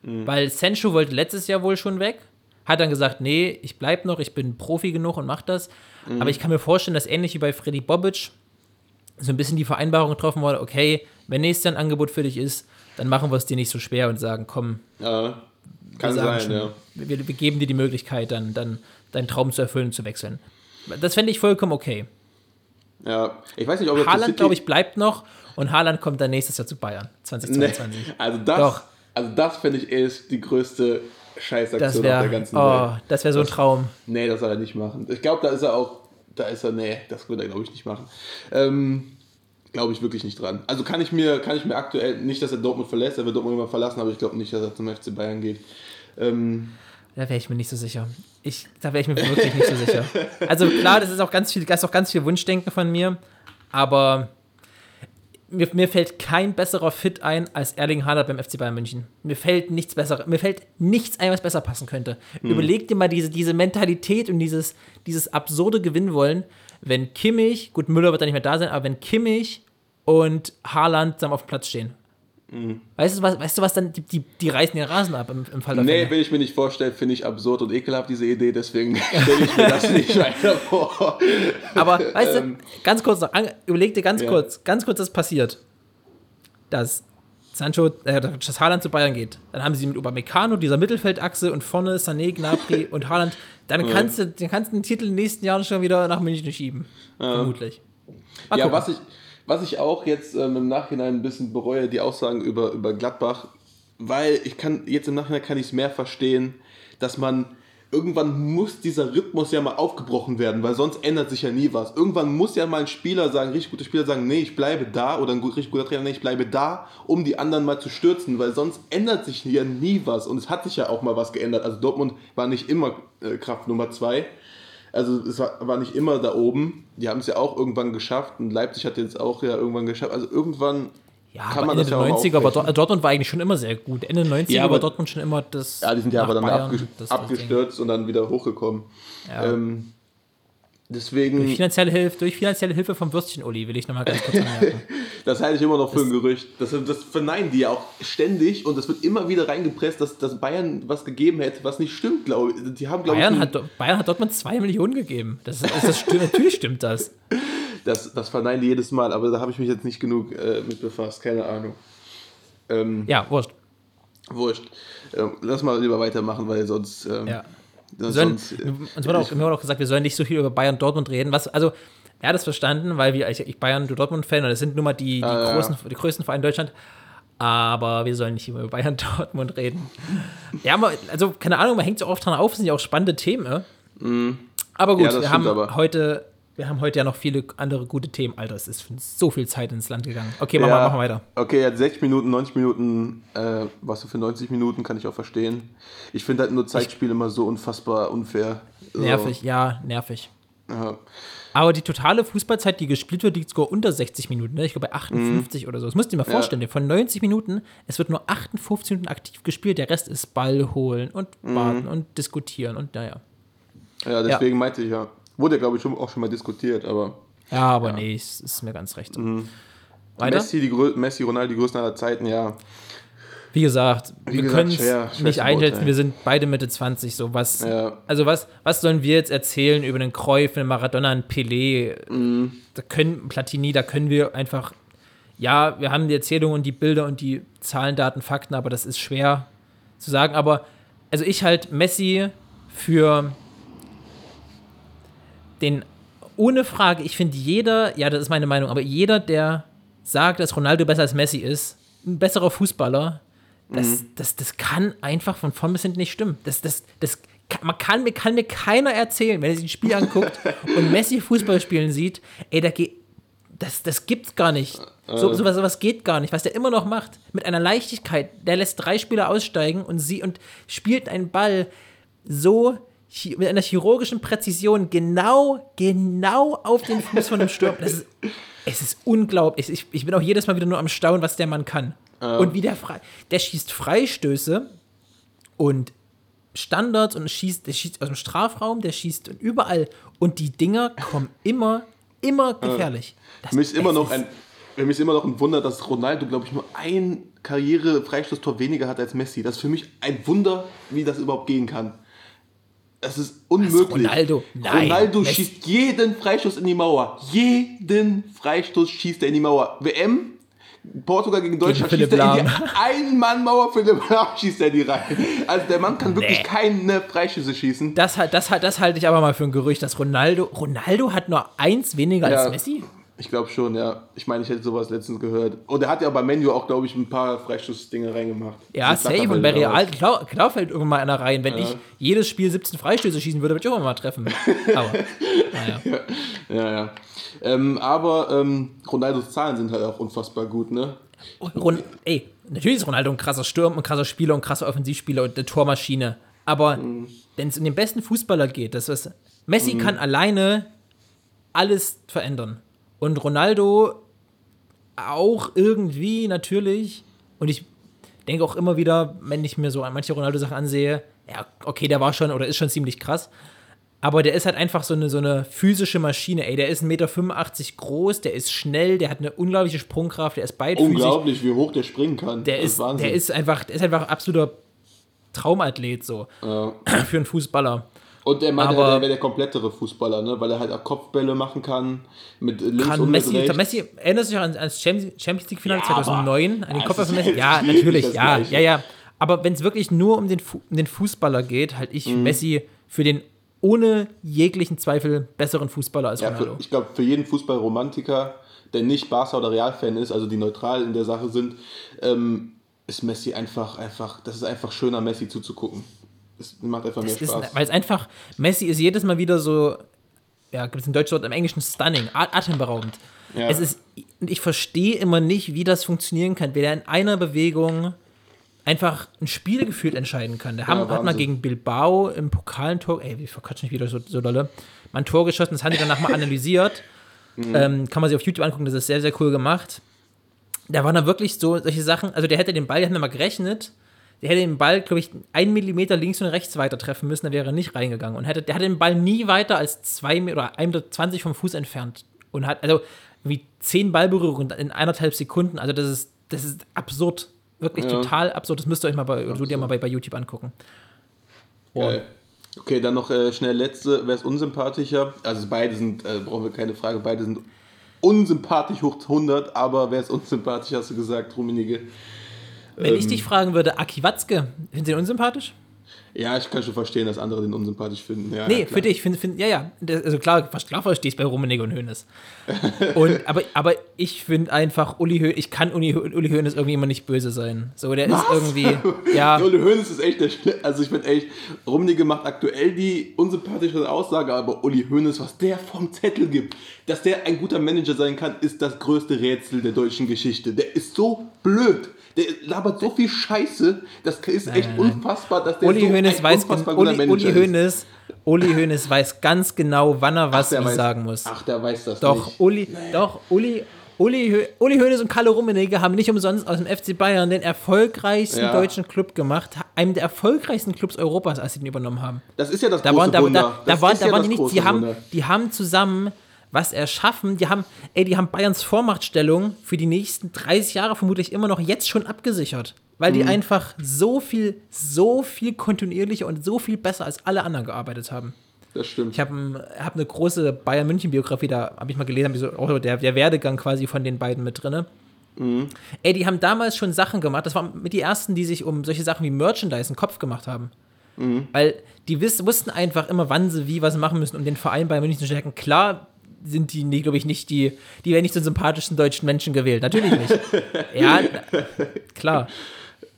Weil Sancho wollte letztes Jahr wohl schon weg, Hat dann gesagt, nee, ich bleib noch, ich bin Profi genug und mach das. Mhm. Aber ich kann mir vorstellen, dass ähnlich wie bei Freddy Bobic so ein bisschen die Vereinbarung getroffen wurde, okay, wenn nächstes Jahr ein Angebot für dich ist, dann machen wir es dir nicht so schwer und sagen, komm, Ja, kann sein, schon, ja. wir, wir geben dir die Möglichkeit, dann, dann deinen Traum zu erfüllen und zu wechseln. Das fände ich vollkommen okay. Ja, ich weiß nicht, ob Haaland, glaube ich, bleibt noch und Haaland kommt dann nächstes Jahr zu Bayern, Nee, 2022. also das, Doch. also das finde ich ist die größte Scheißaktion Das auf der wäre ganzen oh, Welt. das wär so ein Traum. Nee, das soll er nicht machen. Ich glaube, da ist er auch, da ist er, nee, das wird er, glaube ich, nicht machen. Ähm, glaube ich wirklich nicht dran. Also kann ich mir, kann ich mir aktuell, nicht, dass er Dortmund verlässt, er wird Dortmund immer verlassen, aber ich glaube nicht, dass er zum FC Bayern geht. Ähm, Da wäre ich mir nicht so sicher. Ich, da wäre ich mir wirklich nicht so sicher. Also klar, das ist auch ganz viel, das ist auch ganz viel Wunschdenken von mir, aber mir, mir fällt kein besserer Fit ein als Erling Haaland beim FC Bayern München. Mir fällt nichts besser, mir fällt nichts ein, was besser passen könnte. Überleg dir mal diese, diese Mentalität und dieses, dieses absurde Gewinnwollen, wenn Kimmich, gut, Müller wird da nicht mehr da sein, aber wenn Kimmich und Haaland zusammen auf dem Platz stehen. Weißt du, was, weißt du, was dann, die, die, die reißen den Rasen ab im, im Fall der nee, Fälle. will ich mir nicht vorstellen, finde ich absurd und ekelhaft, diese Idee, deswegen stelle ich mir das nicht weiter vor. Aber weißt du, ganz kurz noch, überleg dir ganz Ja. kurz, ganz kurz, was passiert. Dass Sancho, äh, dass Haaland zu Bayern geht. Dann haben sie mit Upamecano, dieser Mittelfeldachse und vorne Sané, Gnabry und Haaland. Dann kannst du, dann kannst du den Titel in den nächsten Jahren schon wieder nach München schieben. Vermutlich. Mal Ja, gucken. was ich, was ich auch jetzt ähm, im Nachhinein ein bisschen bereue, die Aussagen über, über Gladbach, weil ich kann, jetzt im Nachhinein kann ich es mehr verstehen, dass man, irgendwann muss dieser Rhythmus ja mal aufgebrochen werden, weil sonst ändert sich ja nie was. Irgendwann muss ja mal ein Spieler sagen, ein richtig guter Spieler sagen, nee, ich bleibe da, oder ein richtig guter Trainer, nee, ich bleibe da, um die anderen mal zu stürzen, weil sonst ändert sich ja nie was. Und es hat sich ja auch mal was geändert. Also Dortmund war nicht immer äh, Kraft Nummer zwei. Also es war, war nicht immer da oben. Die haben es ja auch irgendwann geschafft und Leipzig hat jetzt auch ja irgendwann geschafft. Also irgendwann ja, kann aber man Ende der auch 90er war aufbrechen. Dort, Dortmund war eigentlich schon immer sehr gut. Ende der 90er Ja, war aber- Dortmund schon immer das. Ja, die sind ja aber dann Bayern, abgestürzt und dann wieder hochgekommen. Ja. Ähm, deswegen, Ding. Finanzielle Hilfe, durch finanzielle Hilfe vom Würstchen Uli, will ich nochmal ganz kurz anmerken. das halte ich immer noch für ein Gerücht. Das, das verneinen die ja auch ständig und das wird immer wieder reingepresst, dass, dass Bayern was gegeben hätte, was nicht stimmt, glaube ich. Die haben, glaube Bayern ich, hat, Bayern hat Dortmund 2 Millionen gegeben. Das, ist, das stimmt, natürlich stimmt das. das, das verneinen die jedes Mal, aber da habe ich mich jetzt nicht genug äh, mit befasst, keine Ahnung. Ähm, Ja, wurscht. Wurscht. Ähm, lass mal lieber weitermachen, weil sonst. Ähm, Ja. Sollen, sonst äh, uns wurde auch, mir wurde auch gesagt, wir sollen nicht so viel über Bayern und Dortmund reden. Was, also, er hat das verstanden, weil wir, ich, ich Bayern, Dortmund-Fan, und das sind nun mal die, die, Ah, ja. großen, die größten Vereine in Deutschland. Aber wir sollen nicht immer über Bayern und Dortmund reden. Ja, also, keine Ahnung, man hängt so oft dran auf, es sind ja auch spannende Themen. Ne? Aber gut, Mhm. Ja, wir, haben aber. heute, wir haben heute ja noch viele andere gute Themen. Alter, es ist so viel Zeit ins Land gegangen. Okay, machen, ja, wir, machen wir weiter. Okay, jetzt 60 Minuten, 90 Minuten, äh, was du für 90 Minuten, kann ich auch verstehen. Ich finde halt nur Zeitspiele immer so unfassbar unfair. So, Nervig, ja, nervig. Ja. Aber die totale Fußballzeit, die gespielt wird, liegt sogar unter 60 Minuten. Ne? Ich glaube bei 58 oder so. Das musst du dir mal vorstellen. Von 90 Minuten, es wird nur 58 Minuten aktiv gespielt. Der Rest ist Ball holen und warten und diskutieren und naja. ja, deswegen meinte ich ja. Wurde ja, glaube ich, schon, auch schon mal diskutiert, aber. Ja, aber nee, es ist mir ganz recht. so. Weiter? Messi, die Grö Messi, Ronaldo, die größten aller Zeiten, ja. Wie gesagt, wir gesagt, können es nicht einschätzen. Wir sind beide Mitte 20. So was, Ja. Also was, was sollen wir jetzt erzählen über einen Cruyff, einen Maradona, einen Pelé? Mhm. Da können Platini, da können wir einfach. Ja, wir haben die Erzählungen und die Bilder und die Zahlen, Daten, Fakten, aber das ist schwer zu sagen. Aber also ich halt Messi für den ohne Frage. Ich finde jeder, ja, das ist meine Meinung, aber jeder, der sagt, dass Ronaldo besser als Messi ist, ein besserer Fußballer, das, das, das kann einfach von vorn bis hinten nicht stimmen. Das, das, das, kann- man kann, mir- kann mir keiner erzählen, wenn er sich ein Spiel anguckt und Messi Fußball spielen sieht, ey, da geht, das, das gibt's gar nicht. So, sowas, sowas geht gar nicht, was der immer noch macht. Mit einer Leichtigkeit. Der lässt drei Spieler aussteigen und sie und spielt einen Ball so mit einer chirurgischen Präzision genau, genau auf den Fuß von dem Stürmer. Das ist, es ist unglaublich. Ich, ich bin auch jedes Mal wieder nur am Staunen, was der Mann kann. Und wie der frei, der schießt Freistöße und Standards und schießt, der schießt aus dem Strafraum, der schießt überall. Und die Dinger kommen immer, immer gefährlich. Das, Für mich ist immer noch ein, für mich ist immer noch ein Wunder, dass Ronaldo, glaube ich, nur ein Karriere-Freistoßtor weniger hat als Messi. Das ist für mich ein Wunder, wie das überhaupt gehen kann. Das ist unmöglich. Ronaldo? Nein. Ronaldo Messi- schießt jeden Freistoß in die Mauer. Jeden Freistoß schießt er in die Mauer. WM, Portugal gegen Deutschland Philipp schießt er in die. Ein-Mann-Mauer für den Lahm schießt er die rein. Also der Mann kann wirklich Nee. keine Freischüsse schießen. Das, das, halt- das halte ich aber mal für ein Gerücht, dass Ronaldo. Ronaldo hat nur eins weniger Ja. als Messi? Ich glaube schon, ja. Ich meine, ich hätte sowas letztens gehört. Und er hat ja bei Menu auch, glaube ich, ein paar Freistoßdinge reingemacht. Ja, Die safe. Und bei. Real, klar, klar fällt irgendwann mal einer rein. Wenn ich jedes Spiel 17 Freistöße schießen würde, würde ich auch mal treffen. Aber, naja. Ja, ja. Ähm, aber ähm, Ronaldos Zahlen sind halt auch unfassbar gut, ne? Ron ey, natürlich ist Ronaldo ein krasser Stürmer, ein krasser Spieler, ein krasser Offensivspieler und eine Tormaschine. Aber wenn es um den besten Fußballer geht, das ist, Messi kann alleine alles verändern. Und Ronaldo auch irgendwie natürlich. Und ich denke auch immer wieder, wenn ich mir so an manche Ronaldo-Sachen ansehe, ja, okay, der war schon oder ist schon ziemlich krass. Aber der ist halt einfach so eine, so eine physische Maschine, ey. Der ist 1,85 Meter groß, der ist schnell, der hat eine unglaubliche Sprungkraft, der ist beidfüßig. Unglaublich, wie hoch der springen kann. Der ist, Wahnsinn. der ist einfach, der ist einfach absoluter Traumathlet so Ja. für einen Fußballer. Und er meinte, Aber- er wäre der komplettere Fußballer, ne? weil er halt auch Kopfbälle machen kann, mit links Kann und Messi, mit rechts. Messi erinnerst du dich an ans Champions Champions League Finale Ja, 2009 aber- an den Ja, Kopf das von Messi? Ja, natürlich, das ja, Gleiche. ja, ja. Aber wenn es wirklich nur um den, Fu um den Fußballer geht, halte ich Mhm. Messi für den ohne jeglichen Zweifel besseren Fußballer als Ja, für, Ronaldo. ich glaube, für jeden Fußballromantiker, der nicht Barca oder Real-Fan ist, also die neutral in der Sache sind, ähm, ist Messi einfach, einfach, das ist einfach schöner, Messi zuzugucken. Es macht einfach mehr Es ist, Spaß. weil es einfach, Messi ist jedes Mal wieder so, ja, gibt es ein deutsches Wort im Englischen, stunning, atemberaubend. Ja. Es ist, und ich verstehe immer nicht, wie das funktionieren kann, wer in einer Bewegung einfach ein Spiel gefühlt entscheiden kann. Der haben, hat mal gegen Bilbao im Pokal ein Tor, ey, ich verquatsch nicht wieder so, so dolle, mal ein Tor geschossen, das haben die danach mal analysiert. Mhm. Ähm, kann man sich auf YouTube angucken, das ist sehr, sehr cool gemacht. Da waren da wirklich so solche Sachen, also der hätte den Ball, haben da mal gerechnet, der hätte den Ball, glaube ich, einen Millimeter links und rechts weiter treffen müssen, da wäre er nicht reingegangen. Und hätte, der hatte den Ball nie weiter als zwei Meter oder 1,20 Meter vom Fuß entfernt. Und hat, also, wie zehn Ballberührungen in eineinhalb Sekunden. Also, das ist, das ist absurd. Wirklich Ja. total absurd. Das müsst ihr euch mal bei, du dir mal bei, bei YouTube angucken. Geil. Okay, dann noch äh, schnell letzte, wer ist unsympathischer? Also beide sind, äh, brauchen wir keine Frage, beide sind unsympathisch hoch 100, aber wer ist unsympathisch, hast du gesagt, Rummenigge? Wenn Ähm. ich dich fragen würde, Aki Watzke, finden Sie den unsympathisch? Ja, ich kann schon verstehen, dass andere den unsympathisch finden. Ja, Nee, ja, für dich, find, find, ja, ja. Also klar, klar verstehe ich bei Rummenigge und Hoeneß. Und, aber, aber ich finde einfach, Uli Hoeneß, ich kann Uli, Hö- Uli Hoeneß irgendwie immer nicht böse sein. So, der ist irgendwie, ja, Uli Hoeneß ist echt der Schle Also ich bin echt, Rummenigge macht aktuell die unsympathischere Aussage, aber Uli Hoeneß, was der vom Zettel gibt, dass der ein guter Manager sein kann, ist das größte Rätsel der deutschen Geschichte. Der ist so blöd. Der labert so viel Scheiße, das ist echt nein, nein. unfassbar, dass der Uli so Hoeneß weiß, unfassbar Uli, Manager Uli ist. Hoeneß, Uli Hoeneß weiß ganz genau, wann er was wie weiß- sagen muss. Ach, der weiß das doch, nicht. Uli, doch, Uli, Uli, Hö- Uli Hoeneß und Kalle Rummenigge haben nicht umsonst aus dem FC Bayern den erfolgreichsten Ja. deutschen Club gemacht, einem der erfolgreichsten Clubs Europas, als sie den übernommen haben. Das ist ja das Da große waren, da, Wunder. da, da, waren, ja waren die nichts. große Die haben, die haben zusammen was erschaffen. Die haben, ey, die haben Bayerns Vormachtstellung für die nächsten 30 Jahre vermutlich immer noch jetzt schon abgesichert. Weil Mhm. die einfach so viel, so viel kontinuierlicher und so viel besser als alle anderen gearbeitet haben. Das stimmt. Ich habe hab eine große Bayern-München-Biografie, da habe ich mal gelesen, ich so, auch der, der Werdegang quasi von den beiden mit drin. Mhm. Ey, die haben damals schon Sachen gemacht, das waren mit die ersten, die sich um solche Sachen wie Merchandise einen Kopf gemacht haben. Mhm. Weil die wiss, wussten einfach immer, wann sie wie was machen müssen, um den Verein Bayern München zu stärken. Klar sind die, glaube ich, nicht die, die werden nicht zum sympathischen deutschen Menschen gewählt. Natürlich nicht. ja, klar.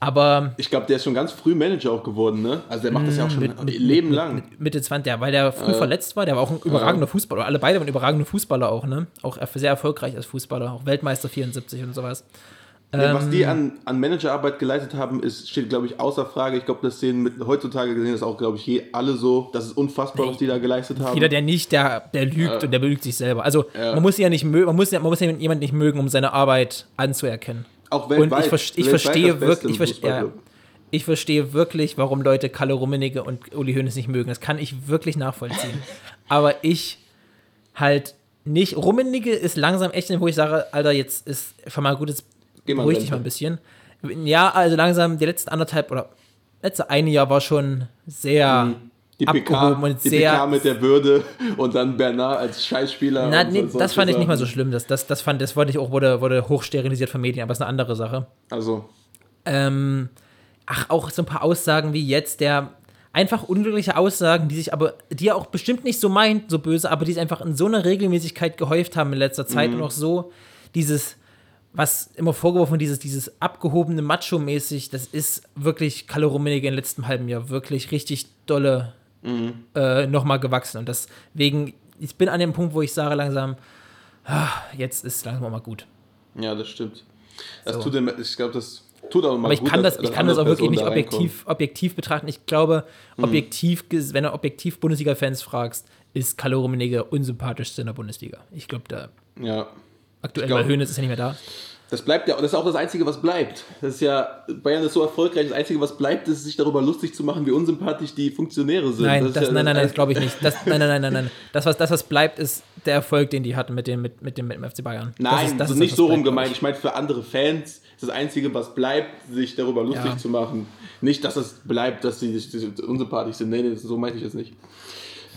Aber Ich glaube, der ist schon ganz früh Manager auch geworden, ne? Also der macht das ja auch schon ein Leben lang. Mit, Mitte 20, ja, weil der früh verletzt war, der war auch ein überragender Fußballer. Alle beide waren überragende Fußballer auch, ne? Auch sehr erfolgreich als Fußballer, auch Weltmeister 74 und sowas. Nee, was Ähm. die an, an Managerarbeit geleistet haben, ist, steht, glaube ich, außer Frage. Ich glaube, das sehen mit, heutzutage gesehen das auch, glaube ich, je alle so. Das ist unfassbar, was die da geleistet haben. Jeder, der nicht, der, der lügt und der belügt sich selber. Also Ja. man muss ja nicht mögen, man muss ja, man muss ja jemanden nicht mögen, um seine Arbeit anzuerkennen. auch Und weltweit. ich, verste- ich verstehe wirklich, ich, verste- ja, ich verstehe wirklich, warum Leute Kalle Rummenigge und Uli Hoeneß nicht mögen. Das kann ich wirklich nachvollziehen. Aber ich halt nicht. Rummenigge ist langsam echt, wo ich sage, Alter, jetzt ist schon mal gut, jetzt Geh mal beruhig in dich mal ein bisschen. Ja, also langsam, die letzten anderthalb oder letzte eine Jahr war schon sehr, Die PK, abgehoben und die sehr. PK mit der Würde und dann Bernard als Scheißspieler. Na, nee, so- das fand ich nicht mal so schlimm. Das, das, das fand, das wollte ich auch, wurde, wurde hochsterilisiert von Medien, aber ist eine andere Sache. Also, Ähm, ach, auch so ein paar Aussagen wie jetzt, der einfach unglückliche Aussagen, die sich aber, die er auch bestimmt nicht so meint, so böse, aber die sich einfach in so einer Regelmäßigkeit gehäuft haben in letzter Zeit und auch so dieses, was immer vorgeworfen wird, dieses, dieses abgehobene Macho-mäßig, das ist wirklich Kalle Rummenigge im letzten halben Jahr wirklich richtig dolle äh, nochmal gewachsen. Und deswegen, ich bin an dem Punkt, wo ich sage langsam, ah, jetzt ist langsam auch mal gut. ja, das stimmt. Das So. tut dem, ich glaube, das tut auch mal Aber ich gut, kann das, ich kann das auch wirklich nicht objektiv, objektiv betrachten. Ich glaube, objektiv, ges- wenn du objektiv Bundesliga-Fans fragst, ist Kalle Rummenigge unsympathischste in der Bundesliga. Ich glaube, da Ja. Aktuell, glaub- weil Hönes ist ja nicht mehr da. Das bleibt ja, und das ist auch das Einzige, was bleibt. Das ist ja, Bayern ist so erfolgreich, das Einzige, was bleibt, ist, sich darüber lustig zu machen, wie unsympathisch die Funktionäre sind. Nein, ist das, ja nein, nein, nein, das glaube ich nicht. Das, nein, nein, nein, nein, nein. Das was, das, was bleibt, ist der Erfolg, den die hatten mit dem, mit, mit dem, mit dem FC Bayern. das Nein, ist, das das ist nicht so rum gemeint. Ich meine, für andere Fans ist das Einzige, was bleibt, sich darüber lustig Ja. zu machen. Nicht, dass es bleibt, dass sie sich- unsympathisch sind. Nee, nee, so meinte ich jetzt nicht.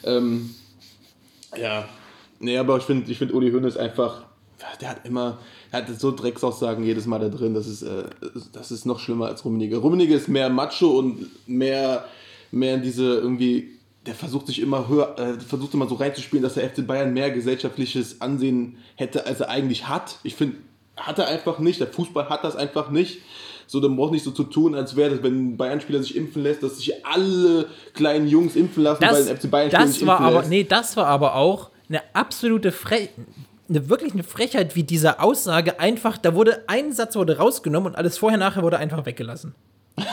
Ähm, ja. Nee, aber ich finde, ich find, Uli Hoeneß einfach, der hat immer, er hat so Drecksaussagen jedes Mal da drin, das ist, äh, das ist noch schlimmer als Rummenigge. Rummenigge ist mehr Macho und mehr, mehr in diese irgendwie, der versucht sich immer höher, äh, versucht immer so reinzuspielen, dass der FC Bayern mehr gesellschaftliches Ansehen hätte, als er eigentlich hat. Ich finde, hat er einfach nicht, der Fußball hat das einfach nicht. So, dann braucht nicht so zu tun, als wäre das, wenn ein Bayern-Spieler sich impfen lässt, dass sich alle kleinen Jungs impfen lassen, weil Das, ein FC Bayern-Spieler sich war impfen aber, lässt. nee, das war aber auch eine absolute Frechheit, eine wirklich eine Frechheit, wie diese Aussage einfach, da wurde ein Satz wurde rausgenommen und alles vorher nachher wurde einfach weggelassen.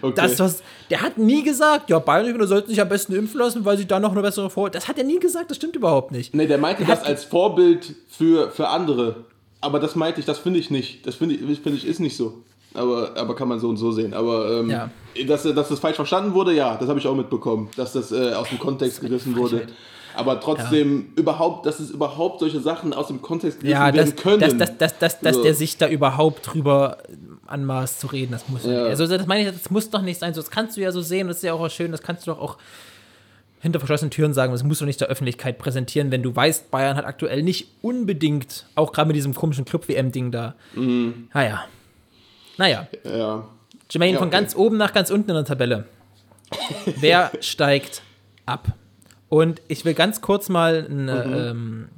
Okay. Das was, der hat nie gesagt, ja, Bayern sollten sich am besten impfen lassen, weil sie da noch eine bessere Vor. Das hat er nie gesagt, das stimmt überhaupt nicht. Nee, der meinte Der das als Vorbild für, für andere. Aber das meinte ich, das finde ich nicht. Das finde ich, finde ich, ist nicht so. Aber, aber kann man so und so sehen. Aber ähm, Ja. dass, dass das falsch verstanden wurde, ja, das habe ich auch mitbekommen. Dass das äh, aus dem Kontext gerissen wurde. Aber trotzdem, überhaupt, dass es überhaupt solche Sachen aus dem Kontext gerissen Ja, werden dass, können. dass, dass, dass, dass, dass So. der sich da überhaupt drüber anmaßt zu reden, das muss Ja. Also das meine ich, das muss doch nicht sein. So, das kannst du ja so sehen, das ist ja auch schön, das kannst du doch auch hinter verschlossenen Türen sagen, das musst du nicht der Öffentlichkeit präsentieren, wenn du weißt, Bayern hat aktuell nicht unbedingt, auch gerade mit diesem komischen Club-WM-Ding da. Mhm. Naja. Naja. ja. Jermaine, Ja, von okay. ganz oben nach ganz unten in der Tabelle. Wer steigt ab? Und ich will ganz kurz mal Mhm. ne, ähm,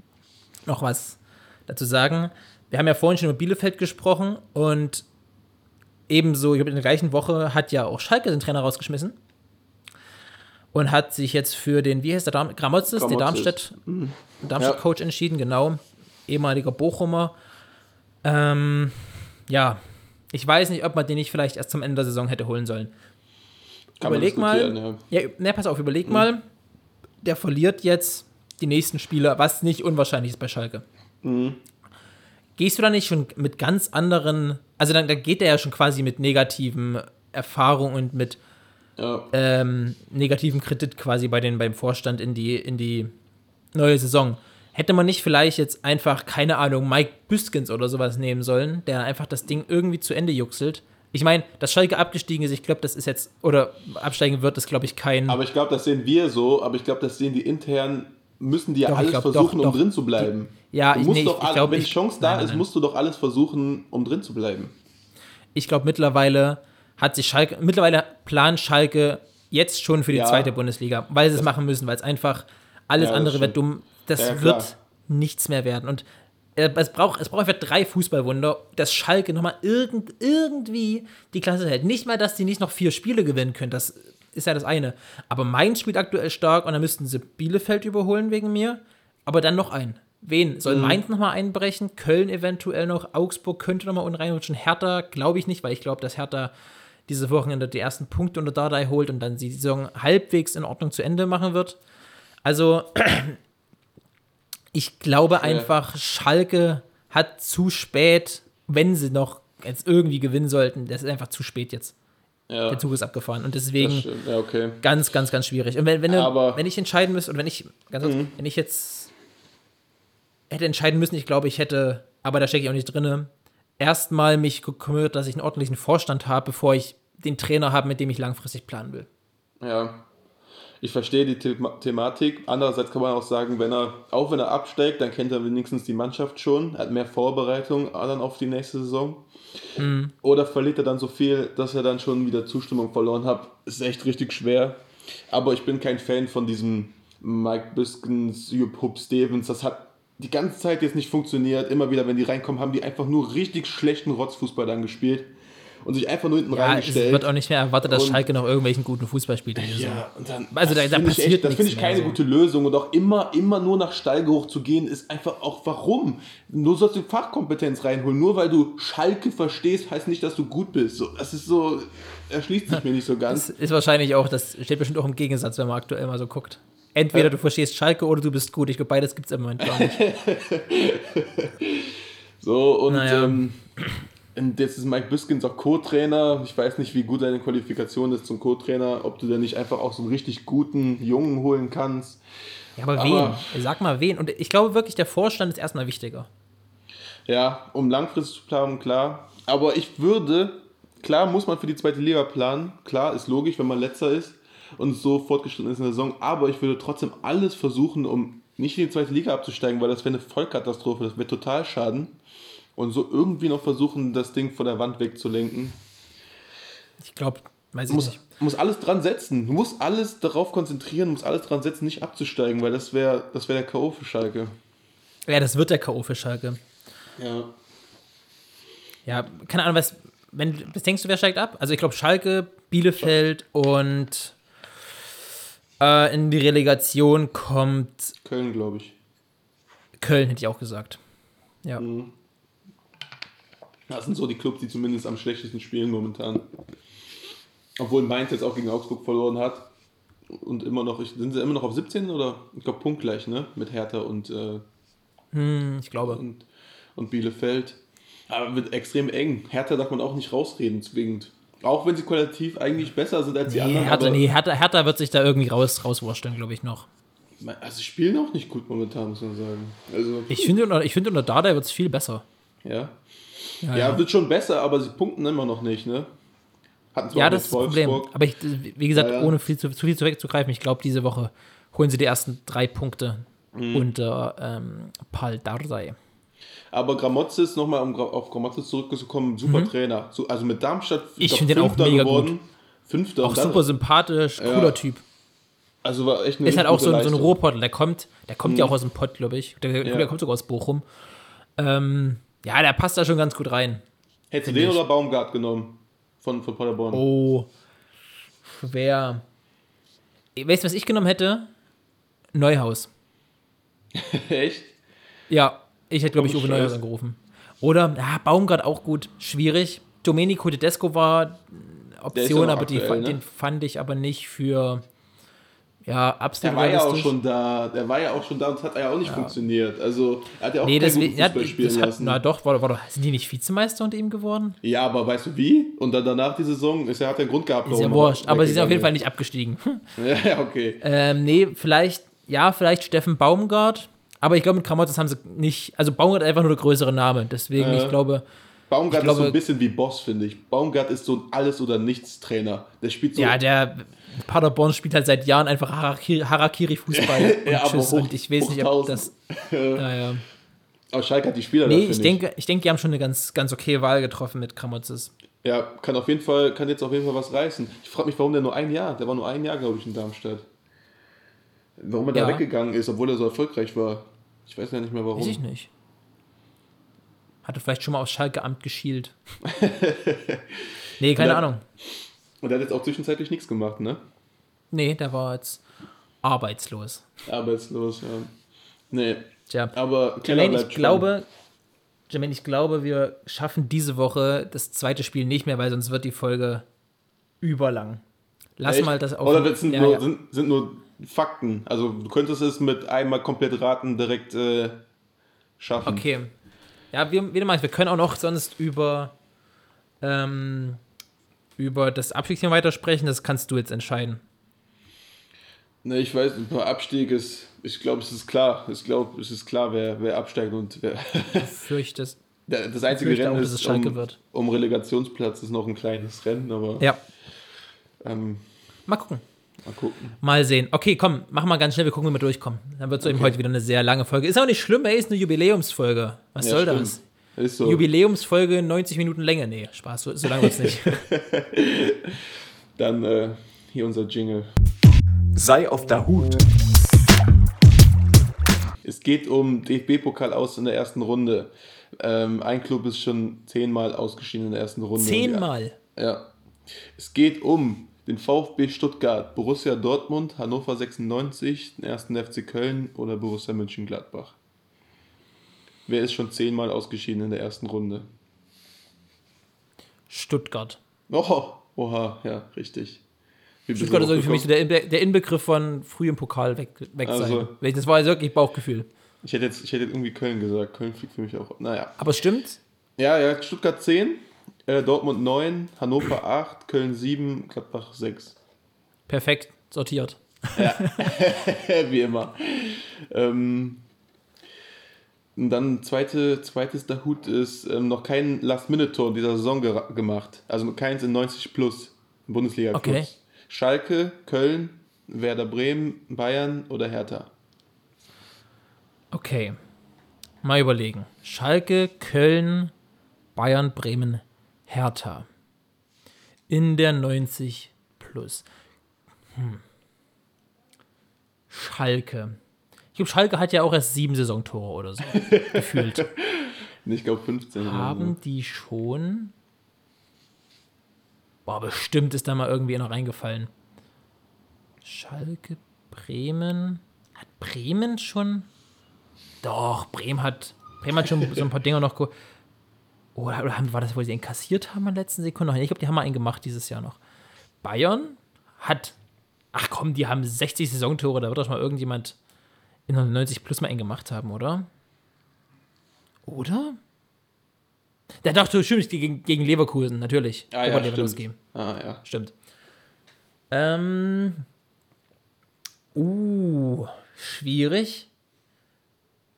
noch was dazu sagen. Wir haben ja vorhin schon über Bielefeld gesprochen und ebenso, ich glaube, in der gleichen Woche hat ja auch Schalke den Trainer rausgeschmissen und hat sich jetzt für den, wie heißt der, Darm Gramotzes, Gramotzes. Darmstadt, Darmstadt-Coach entschieden, genau. Ehemaliger Bochumer. Ähm, ja, ich weiß nicht, ob man den nicht vielleicht erst zum Ende der Saison hätte holen sollen. Kann überleg mal. diskutieren, Ja, ne, pass auf, überleg mal. Der verliert jetzt die nächsten Spiele, was nicht unwahrscheinlich ist bei Schalke. Mhm. Gehst du da nicht schon mit ganz anderen, also dann, dann geht er ja schon quasi mit negativen Erfahrungen und mit Ja. ähm, negativen Kredit quasi bei den, beim Vorstand in die, in die neue Saison. Hätte man nicht vielleicht jetzt einfach, keine Ahnung, Mike Büskens oder sowas nehmen sollen, der einfach das Ding irgendwie zu Ende juxelt? Ich meine, dass Schalke abgestiegen ist, ich glaube, das ist jetzt, oder absteigen wird, ist, glaube ich, kein. Aber ich glaube, das sehen wir so, aber ich glaube, das sehen die intern, müssen die ja Doch, alles glaub, versuchen, doch, um doch. drin zu bleiben. Ja, du ich- musst nee, doch ich glaub, wenn die Chance da nein, ist, nein. musst du doch alles versuchen, um drin zu bleiben. ich glaube, mittlerweile hat sich Schalke, mittlerweile plant Schalke jetzt schon für die Ja. zweite Bundesliga, weil sie es machen müssen, weil es einfach alles Ja, das andere wird dumm. Das Ja, wird nichts mehr werden. Und es braucht, es braucht einfach drei Fußballwunder, dass Schalke nochmal irgend, irgendwie die Klasse hält. Nicht mal, dass sie nicht noch vier Spiele gewinnen können, das ist ja das eine. Aber Mainz spielt aktuell stark und dann müssten sie Bielefeld überholen wegen mir, aber dann noch ein. Wen? Soll Mhm. Mainz nochmal einbrechen? Köln eventuell noch? Augsburg könnte nochmal unten reinrutschen? Hertha glaube ich nicht, weil ich glaube, dass Hertha diese Wochenende die ersten Punkte unter Dardai holt und dann die Saison halbwegs in Ordnung zu Ende machen wird. Also, ich glaube einfach, Schalke hat zu spät, wenn sie noch jetzt irgendwie gewinnen sollten, das ist einfach zu spät jetzt. Ja, Der Zug ist abgefahren und deswegen. Ja, okay. ganz, ganz, ganz schwierig. Und wenn, wenn, du- Mhm. wenn ich entscheiden müsste, oder wenn ich, ganz kurz, wenn ich jetzt hätte entscheiden müssen, ich glaube, ich hätte, aber da stecke ich auch nicht drin, erstmal mich gekümmert, dass ich einen ordentlichen Vorstand habe, bevor ich den Trainer habe, mit dem ich langfristig planen will. Ja. Ich verstehe die Thema Thematik. Andererseits kann man auch sagen, wenn er, auch wenn er absteigt, dann kennt er wenigstens die Mannschaft schon, hat mehr Vorbereitung dann auf die nächste Saison. Oder verliert er dann so viel, dass er dann schon wieder Zustimmung verloren hat. Ist echt richtig schwer. Aber ich bin kein Fan von diesem Mike Biskens, Jupp Hupp Stevens. Das hat die ganze Zeit jetzt nicht funktioniert. Immer wieder, wenn die reinkommen, haben die einfach nur richtig schlechten Rotzfußball dann gespielt und sich einfach nur hinten Ja, es reingestellt. wird auch nicht mehr erwartet, dass Und- Schalke noch irgendwelchen guten Fußball spielt. Ja, und dann, Also da- das da finde ich passiert echt, das finde ich keine mehr so. gute Lösung und auch immer, immer nur nach Steige hoch zu gehen, ist einfach auch warum. Du sollst die Fachkompetenz reinholen, nur weil du Schalke verstehst, heißt nicht, dass du gut bist. So, das ist so, erschließt sich mir nicht so ganz. Das ist wahrscheinlich auch, das steht bestimmt auch im Gegensatz, wenn man aktuell mal so guckt. Entweder du verstehst Schalke oder du bist gut. Ich glaube, beides gibt es im Moment gar nicht. So, und Naja. ähm, und jetzt ist Mike Biskins auch Co-Trainer. Ich weiß nicht, wie gut deine Qualifikation ist zum Co-Trainer, ob du da nicht einfach auch so einen richtig guten Jungen holen kannst. Ja, aber, Aber- wen? Sag mal wen. Und ich glaube wirklich, der Vorstand ist erstmal wichtiger. Ja, um langfristig zu planen, klar. Aber ich würde, klar muss man für die zweite Liga planen. Klar, ist logisch, wenn man letzter ist und so fortgeschritten ist in der Saison. Aber ich würde trotzdem alles versuchen, um nicht in die zweite Liga abzusteigen, weil das wäre eine Vollkatastrophe. Das wäre total schaden. Und so irgendwie noch versuchen, das Ding von der Wand wegzulenken. Ich glaube, weiß Du ich musst, nicht. musst alles dran setzen. Du musst alles darauf konzentrieren, musst alles dran setzen, nicht abzusteigen, weil das wäre das wär der K.O. für Schalke. Ja, das wird der K.O. für Schalke. Ja. Ja, keine Ahnung, was, wenn, was denkst du, wer steigt ab? Also ich glaube Schalke, Bielefeld und äh, in die Relegation kommt Köln, glaube ich. Köln, hätte ich auch gesagt. Ja. Das sind so die Clubs, die zumindest am schlechtesten spielen momentan. Obwohl Mainz jetzt auch gegen Augsburg verloren hat. Und immer noch, sind sie immer noch auf 17 oder? Ich glaube punktgleich, ne? Mit Hertha und, äh, Hm, ich glaube. und, und Bielefeld. Aber wird extrem eng. Hertha darf man auch nicht rausreden, zwingend. Auch wenn sie qualitativ eigentlich besser sind als die Nee, anderen. Hertha, nee, Hertha, Hertha wird sich da irgendwie raus, rauswursteln, glaube ich, noch. Also sie spielen auch nicht gut momentan, muss man sagen. Also, Ich finde, unter, ich finde unter Dada wird es viel besser. ja. Ja, Ja, wird schon besser, aber sie punkten immer noch nicht, ne? Hatten zwar Ja, das ist das Problem. Aber ich, wie gesagt, Ja, ja. ohne viel zu, zu viel zurückzugreifen, ich glaube, diese Woche holen sie die ersten drei Punkte Mhm. unter ähm, Pal Dardai. Aber Gramozis, nochmal um auf Gramozis zurückzukommen, super Trainer. So, also mit Darmstadt Mhm. Ich glaub, find den auch mega geworden. Fünfter. Auch super sympathisch, cooler Typ. Also war echt eine Ist halt auch so, ein- so ein. Rohpott. Der kommt, der kommt ja auch aus dem Pott, glaube ich. Der, Ja. der kommt sogar aus Bochum. Ähm, ja, der passt da schon ganz gut rein. Hättest du den ich. oder Baumgart genommen? Von, von Paderborn. Oh, schwer. Weißt du, was ich genommen hätte? Neuhaus. Echt? Ja, ich hätte, glaube ich, Oh, Uwe. Neuhaus angerufen. Oder, ja, Baumgart auch gut. Schwierig. Domenico Tedesco war Option, aber die, ne? den fand ich aber nicht für, ja, Der absolut war ja auch schon da. Der war ja auch schon da und hat ja auch nicht funktioniert. Also er hat ja auch Nee, guten ja, Fußball spielen das hat, lassen. na doch, war, war doch, sind die nicht Vizemeister unter ihm geworden? ja, aber weißt du wie? Und dann danach die Saison ist er hat einen Grund gehabt. Ist ja wurscht, aber sie sind auf jeden Fall nicht abgestiegen. Ja, okay. ähm, nee, vielleicht, ja, vielleicht Steffen Baumgart, aber ich glaube, mit Kramottes haben sie nicht, also Baumgart ist einfach nur der größere Name, deswegen, Äh. ich glaube, Baumgart Ich ist so glaube- ein bisschen wie Boss, finde ich. Baumgart ist so ein Alles- oder Nichts-Trainer. Der spielt so. ja, der Paderborn spielt halt seit Jahren einfach Harakiri- Harakiri-Fußball und Ja, tschüss, hoch- und ich weiß nicht, ob das, naja. Aber Schalke hat die Spieler Nee, da, ich denke, ich denke, die haben schon eine ganz, ganz okay Wahl getroffen mit Kramotzes. Ja, kann auf jeden Fall, kann jetzt auf jeden Fall was reißen. Ich frage mich, warum der nur ein Jahr, der war nur ein Jahr, glaube ich, in Darmstadt. Warum er Ja. da weggegangen ist, obwohl er so erfolgreich war. Ich weiß ja nicht mehr warum. Weiß ich nicht. Hatte vielleicht schon mal aus Schalke Amt geschielt. nee, keine Ja. Ahnung. Und er hat jetzt auch zwischenzeitlich nichts gemacht, ne? Nee, der war jetzt arbeitslos. Arbeitslos, ja. Nee, Tja, aber Jermaine, ich glaube, Jermaine, ich glaube, wir schaffen diese Woche das zweite Spiel nicht mehr, weil sonst wird die Folge überlang. Lass Echt? mal das auf. Oder das sind, ja, nur, ja. Sind, sind nur Fakten. Also du könntest es mit einmal komplett raten direkt äh, schaffen. Okay. Ja, wir, wie du meinst, wir können auch noch sonst über, ähm, über das Abstiegsthema weitersprechen. Das kannst du jetzt entscheiden. Ne, ich weiß, bei Abstieg ist, ich glaube, es ist klar. Ich glaube, es ist klar, wer, wer absteigt und wer. Fürchtest. Der- Das einzige fürchte Rennen auch, dass ist es um, wird. um Relegationsplatz ist noch ein kleines Rennen, aber Ja, ähm, mal gucken. Mal gucken. Mal sehen. Okay, komm, mach mal ganz schnell, wir gucken, wie wir durchkommen. Dann wird es eben heute wieder eine sehr lange Folge. Ist auch nicht schlimm, ey, ist eine Jubiläumsfolge. Was Ja, soll stimmt. das? Ist so. Jubiläumsfolge 90 Minuten Länge. Nee, Spaß, so, so lange wird's nicht. Dann äh, hier unser Jingle. Sei auf der Hut. Es geht um DFB-Pokal aus in der ersten Runde. Ähm, ein Club ist schon zehnmal ausgeschieden in der ersten Runde. Zehnmal. Ja. Es geht um den VfB Stuttgart, Borussia Dortmund, Hannover 96, den ersten FC Köln oder Borussia Mönchengladbach. Wer ist schon zehnmal ausgeschieden in der ersten Runde? Stuttgart. Oh, oha, ja, richtig. Wie Stuttgart ist irgendwie für mich so der, Inbe- der Inbegriff von frühem Pokal weg, weg sein. Also. Weil Das war jetzt wirklich Bauchgefühl. ich hätte jetzt ich hätte jetzt irgendwie Köln gesagt. Köln fliegt für mich auch. Naja. Aber stimmt? Ja, ja, Stuttgart 10, äh, Dortmund 9, Hannover 8, Köln 7, Gladbach 6. Perfekt sortiert. Wie immer. Ähm, und dann zweite, zweites der Hut ist ähm, noch kein Last-Minute-Tor in dieser Saison gera- gemacht. Also keins in 90 plus. Bundesliga plus. Okay. Schalke, Köln, Werder Bremen, Bayern oder Hertha. Okay. Mal überlegen. Schalke, Köln, Bayern, Bremen, Hertha. In der 90 plus. Hm. Schalke. Ich glaube, Schalke hat ja auch erst sieben Saisontore oder so. gefühlt. Ich glaube 15. oder so. Haben die schon. Boah, bestimmt ist da mal irgendwie noch reingefallen. Schalke, Bremen. Hat Bremen schon. Doch, Bremen hat. Bremen hat schon so ein paar Dinger noch. Oder, oder haben, war das, wo sie ihn kassiert haben in der letzten Sekunde? Ich glaube, die haben mal einen gemacht dieses Jahr noch. Bayern hat. Ach komm, die haben 60 Saisontore, da wird doch mal irgendjemand in der 90 plus mal einen gemacht haben, oder? Oder? Der dachte, stimmt, gegen, gegen Leverkusen, natürlich. Ah, ja, stimmt. Ah, ja. Stimmt. Ähm. Uh, schwierig.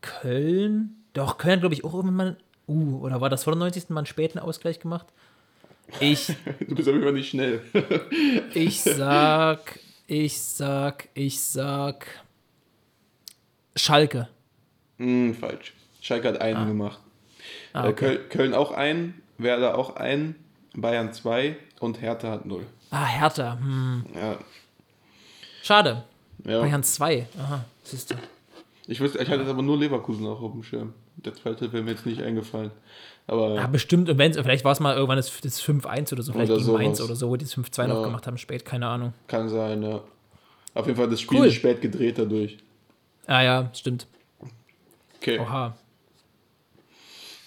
Köln. Doch, Köln, glaube ich, auch irgendwann mal. Uh, oder war das vor der 90. mal einen späten Ausgleich gemacht? Ich, Du bist aber immer nicht schnell. ich sag, ich sag, ich sag. Schalke. hm, falsch. Schalke hat einen gemacht. Ah, Äh, okay. Köl Köln auch einen, Werder auch einen, Bayern 2 und Hertha hat 0. Ah, Hertha. Hm. Ja. Schade. ja. Bayern 2. Aha, siehst du. Ich, wusste, ich hatte jetzt aber nur Leverkusen auch auf dem Schirm. Der zweite wäre mir jetzt nicht eingefallen. Aber Ja, bestimmt. Und wenn's, vielleicht war es mal irgendwann das, das 5-1 oder so, vielleicht Oder gegen Mainz oder so, wo die das 5-2 noch Ja. gemacht haben, spät, keine Ahnung. kann sein, ja. Auf jeden Fall das Spiel Cool. ist spät gedreht dadurch. Ah ja, stimmt. Okay, Oha.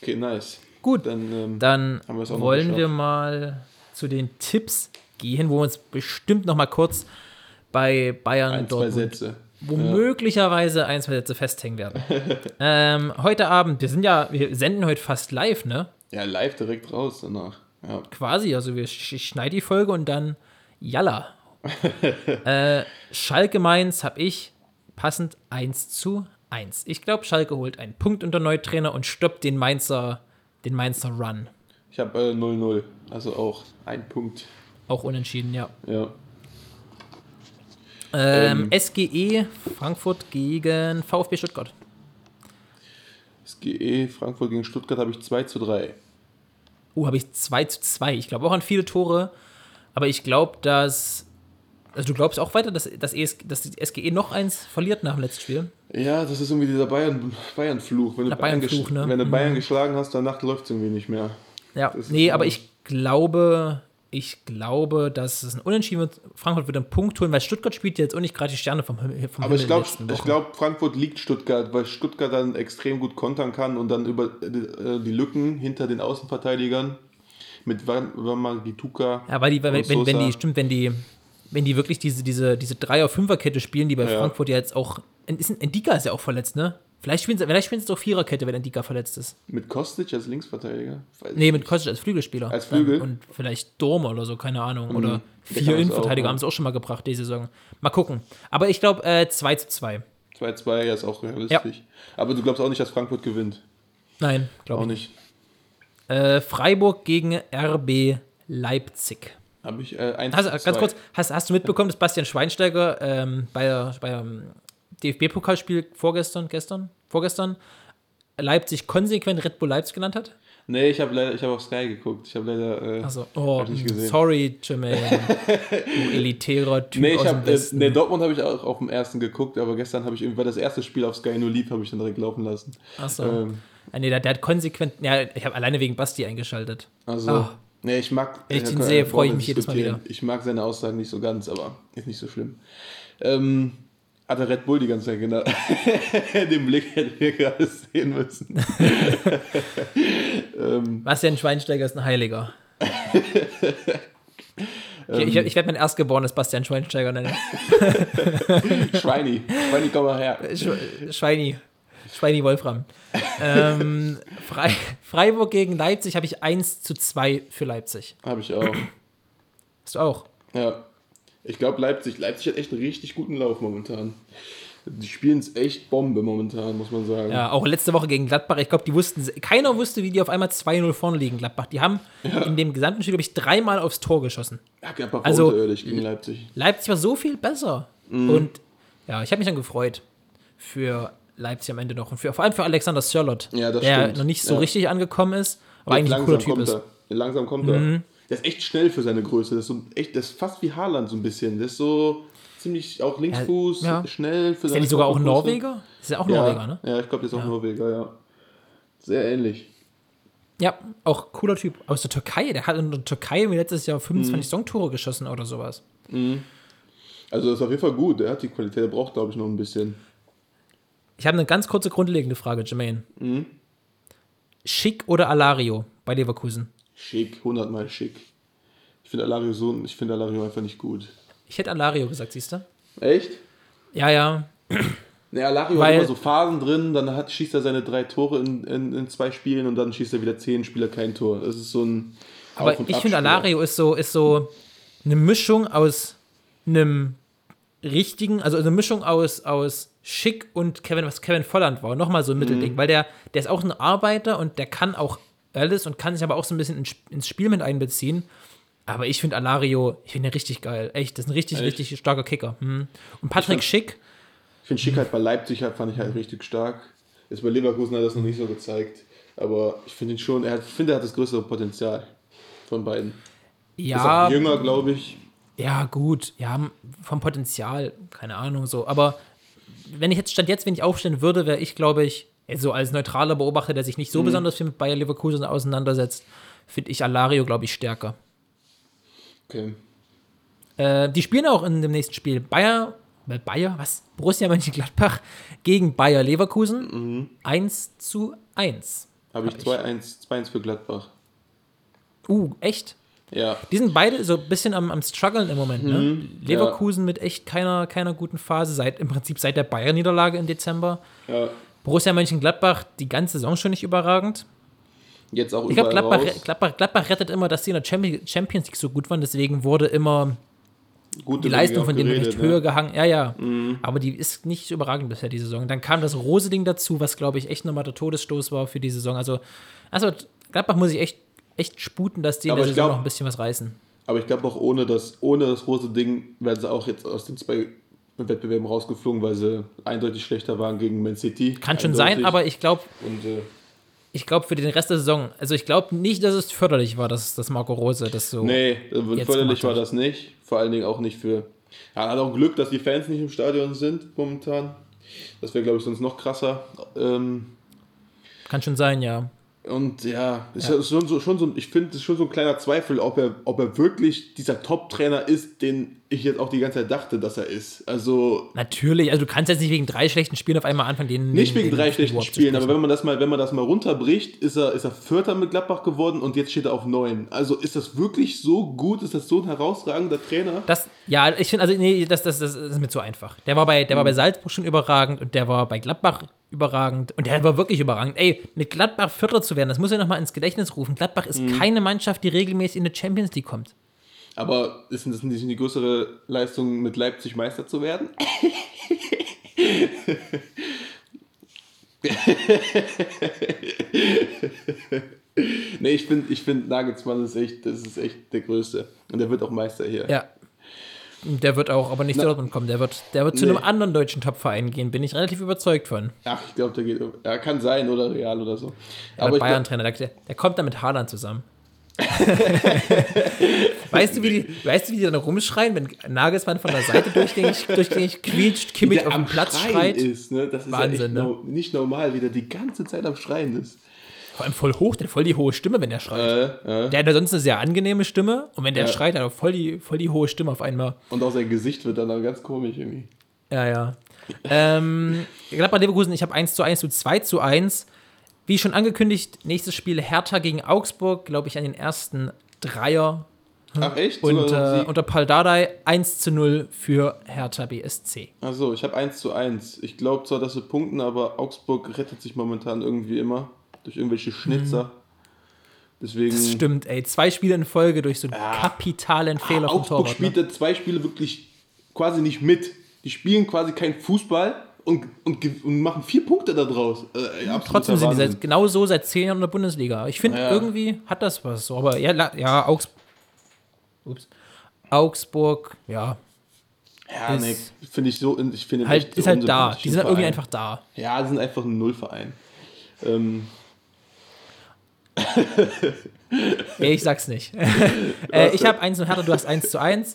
okay nice. Gut, Dann, ähm, dann wollen wir mal zu den Tipps gehen, wo wir uns bestimmt noch mal kurz bei Bayern ein, zwei Dortmund Sätze. wo möglicherweise ein, zwei Sätze festhängen werden. ähm, heute Abend, wir sind ja, wir senden heute fast live, ne? Ja, live direkt raus danach. Ja. Quasi, also wir sch ich schneide die Folge und dann Jalla. äh, Schalke Mainz habe ich passend 1 zu 1. Ich glaube, Schalke holt einen Punkt unter Neutrainer und stoppt den Mainzer, den Mainzer Run. Ich habe äh, 0-0, also auch ein Punkt. Auch unentschieden, ja. Ja. Ähm, SGE Frankfurt gegen VfB Stuttgart. SGE Frankfurt gegen Stuttgart habe ich 2 zu 3. Uh, habe ich 2 zu 2. Ich glaube auch an viele Tore, aber ich glaube, dass. Also du glaubst auch weiter, dass, dass, ES, dass die SGE noch eins verliert nach dem letzten Spiel? Ja, das ist irgendwie dieser Bayern- Bayern-Fluch. wenn, du Bayern ne? wenn du Mhm. Bayern geschlagen hast, danach läuft es irgendwie nicht mehr. Ja, Das nee, aber ich glaube, ich glaube, dass es ein Unentschieden wird. Frankfurt wird einen Punkt holen, weil Stuttgart spielt jetzt auch nicht gerade die Sterne vom, Himmel- vom Aber Himmel ich glaube, glaub, Frankfurt liegt Stuttgart, weil Stuttgart dann extrem gut kontern kann und dann über äh, die Lücken hinter den Außenverteidigern mit Wamagituka. Ja, weil die, weil, wenn, wenn die, stimmt, wenn die, wenn die wirklich diese, diese, diese 3er-5er-Kette spielen, die bei Ja. Frankfurt ja jetzt auch. Ist, Endika ist ja auch verletzt, ne? Vielleicht spielen sie, vielleicht spielen sie doch Viererkette, wenn Endika verletzt ist. Mit Kostic als Linksverteidiger? Weiß Nee, mit. Kostic als Flügelspieler. Als Flügel? Dann, und vielleicht Dormer oder so, keine Ahnung. Oder Mhm. Der vier Innenverteidiger ja. haben sie auch schon mal gebracht, diese Saison. Mal gucken. Aber ich glaube, äh, 2 zu 2. 2-2, ja, ist auch realistisch. Aber du glaubst auch nicht, dass Frankfurt gewinnt. Nein, glaube Auch ich nicht. nicht. Äh, Freiburg gegen RB Leipzig. Habe ich äh, eins Hast, ganz kurz, hast, hast du mitbekommen, dass Bastian Schweinsteiger ähm, bei, beim DFB-Pokalspiel vorgestern, gestern, vorgestern, Leipzig konsequent Red Bull Leipzig genannt hat? Nee, ich habe leider, ich habe auf Sky geguckt. Ich habe leider. Äh, Also, oh, nicht gesehen. sorry, Jermaine. du elitärer Typ Nee, ich hab, äh, nee, Dortmund habe ich auch auf dem ersten geguckt, aber gestern habe ich irgendwie, weil das erste Spiel auf Sky nur lief, habe ich dann direkt laufen lassen. Achso. Ähm, Ah, nee, der, der hat konsequent, ja, ich habe alleine wegen Basti eingeschaltet. also, Ah. Nee, ich mag. Wenn ich können sehe, freue ich mich jedes Mal diskutieren. Ich mag seine Aussagen nicht so ganz, aber ist nicht so schlimm. Ähm, hat er Red Bull die ganze Zeit genannt. Den Blick hätten wir gerade sehen müssen. Bastian Schweinsteiger ist ein Heiliger. ich ich, Ähm. ich werde mein Erstgeborenes Bastian Schweinsteiger nennen. Schweini. Schweini, komm mal her. Sch Schweini. Schweini Wolfram. ähm, Frei Freiburg gegen Leipzig habe ich 1 zu 2 für Leipzig. Habe ich auch. Hast du auch? Ja. Ich glaube, Leipzig, Leipzig hat echt einen richtig guten Lauf momentan. Die spielen es echt Bombe momentan, muss man sagen. Ja, auch letzte Woche gegen Gladbach. Ich glaube, die wussten, keiner wusste, wie die auf einmal 2-0 vorne liegen, Gladbach. Die haben in dem gesamten Spiel, glaube ich, dreimal aufs Tor geschossen. Ja, Gladbach Also- unterirdisch gegen Leipzig. Leipzig war so viel besser. Mhm. Und ja, ich habe mich dann gefreut für Leipzig am Ende noch. Und für, vor allem für Alexander Sörlot, Ja, der stimmt. noch nicht so Ja. richtig angekommen ist, aber eigentlich ein cooler Typ ist. Mhm. er. Langsam kommt er. Der ist echt schnell für seine Größe. Das ist, so echt, das ist fast wie Haaland so ein bisschen. Der ist so ziemlich auch Linksfuß, Ja. schnell für Ist der nicht sogar auch. Norweger? Ist ja auch Norweger, ne? ja ich glaube, der ist auch Ja. Norweger, ja. Sehr ähnlich. Ja, auch cooler Typ. Aus der Türkei. Der hat in der Türkei letztes Jahr Mhm. 25 Songtore geschossen oder sowas. Also das ist auf jeden Fall gut. Er hat die Qualität, er braucht, glaube ich, noch ein bisschen. Ich habe eine ganz kurze grundlegende Frage, Jermaine. Mhm. Schick oder Alario bei Leverkusen? Schick, hundertmal schick. Ich finde Alario so, ich finde Alario einfach nicht gut. Ich hätte Alario gesagt, siehst du? Echt? Ja, ja. Ne, Alario Weil- hat immer so Phasen drin, dann hat, schießt er seine drei Tore in, in, in zwei Spielen und dann schießt er wieder zehn Spieler kein Tor. Das ist so ein. Aber Auf- und ich finde. Alario ist so, ist so eine Mischung aus einem richtigen, also eine Mischung aus, aus Schick und Kevin, was Kevin Volland war. Nochmal so ein Mittelding, Mhm. weil der, der ist auch ein Arbeiter und der kann auch alles und kann sich aber auch so ein bisschen ins, Spiel mit einbeziehen. Aber ich finde Alario, ich finde ihn richtig geil. Echt, das ist ein richtig, Echt? richtig starker Kicker. Hm. Und Patrick fand- Schick, Ich finde Schick halt bei Leipzig halt, fand ich halt richtig stark. Ist bei Leverkusen hat er das noch nicht so gezeigt. Aber ich finde ihn schon, er hat, ich finde, er hat das größere Potenzial von beiden. Ist ja, auch jünger, glaube ich. Ja, gut, ja, vom Potenzial, keine Ahnung, so. Aber wenn ich jetzt, Stand jetzt, wenn ich aufstellen würde, wäre ich, glaube ich, so als neutraler Beobachter, der sich nicht so besonders viel mit Bayer Leverkusen auseinandersetzt, finde ich Alario, glaube ich, stärker. Okay. Äh, die spielen auch in dem nächsten Spiel Bayer, äh, Bayer, was? Borussia Mönchengladbach gegen Bayer Leverkusen. 1 zu 1. Habe ich 2-1 2-1 für Gladbach. Uh, echt? Ja. Die sind beide so ein bisschen am, am struggeln im Moment, ne? Leverkusen mit echt keiner, keiner guten Phase, seit im Prinzip seit der Bayern-Niederlage im Dezember. ja. Borussia Mönchengladbach die ganze Saison schon nicht überragend. Jetzt auch Ich glaube, Gladbach. Gladbach, Gladbach rettet immer, dass sie in der Champions League so gut waren, deswegen wurde immer Gute die Leistung von denen geredet, recht ne? höher gehangen. Ja, ja. Aber die ist nicht überragend bisher, die Saison. Dann kam das Rose-Ding dazu, was, glaube ich, echt nochmal der Todesstoß war für die Saison. Also, also Gladbach muss ich echt, echt sputen, dass die in der Saison glaub- noch ein bisschen was reißen. Aber ich glaube auch ohne das, ohne das große Ding werden sie auch jetzt aus den zwei Wettbewerben rausgeflogen, weil sie eindeutig schlechter waren gegen Man City. Kann schon Eindeutig. sein, aber ich glaube, äh, ich glaube für den Rest der Saison, also ich glaube nicht, dass es förderlich war, dass, dass Marco Rose das so. nee, förderlich war das nicht. Vor allen Dingen auch nicht für. Ja, hat auch Glück, dass die Fans nicht im Stadion sind momentan. Das wäre, glaube ich, sonst noch krasser. Ähm, Kann schon sein, ja. Und ja, ist ja. schon so, schon so, ich finde, es ist schon so ein kleiner Zweifel, ob er, ob er wirklich dieser Top-Trainer ist, den ich jetzt auch die ganze Zeit dachte, dass er ist. Also Natürlich, also du kannst jetzt nicht wegen drei schlechten Spielen auf einmal anfangen, den. nicht den, wegen den drei schlechten. Spielen, aber wenn man das mal, wenn man das mal runterbricht, ist er, ist er Vierter mit Gladbach geworden und jetzt steht er auf neun. Also ist das wirklich so gut? Ist das so ein herausragender Trainer? Das, ja, ich finde, also, nee, das, das, das ist mir zu einfach. Der war bei, der war Mhm. bei Salzburg schon überragend und der war bei Gladbach überragend und der war wirklich überragend. Ey, mit Gladbach Vierter zu werden, das muss ich nochmal ins Gedächtnis rufen. Gladbach ist Mhm. keine Mannschaft, die regelmäßig in die Champions League kommt. Aber ist das nicht die größere Leistung, mit Leipzig Meister zu werden? Nee, ich finde, ich find Nagelsmann ist echt, das ist echt der Größte. Und der wird auch Meister hier. Ja. Der wird auch aber nicht zu Dortmund kommen. Der wird, der wird zu Nee. einem anderen deutschen Topverein gehen, bin ich relativ überzeugt von. Ach, ich glaube, der geht. Ja, kann sein oder Real oder so. Aber Aber Bayern-Trainer, der, der kommt dann mit Haaland zusammen. weißt, du, wie die, weißt du, wie die dann rumschreien, wenn Nagelsmann von der Seite durchgängig, durchgängig quietscht, Kimmich der auf dem Platz Schreien schreit? Ist, ne? Das ist Wahnsinn, ja ne? no, nicht normal, wie der die ganze Zeit am Schreien ist. Vor allem voll hoch, der hat voll die hohe Stimme, wenn er schreit. Äh, äh. Der hat ja sonst eine sehr angenehme Stimme und wenn der Ja. schreit, hat er voll die, voll die hohe Stimme auf einmal. Und auch sein Gesicht wird dann auch ganz komisch irgendwie. Ja, ja. ähm, Gladbach Leverkusen, ich habe 1 zu 1 zu 2 zu 1. Wie schon angekündigt, nächstes Spiel Hertha gegen Augsburg, glaube ich, an den ersten Dreier. Ach, echt? Und äh, unter Paul Dardai 1 zu 0 für Hertha BSC. Achso, ich habe 1 zu 1. Ich glaube zwar, dass wir punkten, aber Augsburg rettet sich momentan irgendwie immer durch irgendwelche Schnitzer. Deswegen. Mhm. Das stimmt, ey. Zwei Spiele in Folge durch so einen kapitalen Fehler vom Augsburg Torwart. spielt Ne? zwei Spiele wirklich quasi nicht mit. Die spielen quasi keinen Fußball und, und, und machen vier Punkte da draus. Äh, absoluter Trotzdem sind die Wahnsinn. seit, genau so seit zehn Jahren in der Bundesliga. Ich finde, Ja. irgendwie hat das was. So, aber ja, ja Augs Ups. Augsburg, ja, Ja, ist- nee, finde ich so. Ich finde halt, ist halt da. Die sind halt irgendwie einfach da. Ja, die sind einfach ein Nullverein. Ähm, Ja, ich sag's nicht. äh, ich habe 1 zu Hertha, du hast 1 zu 1.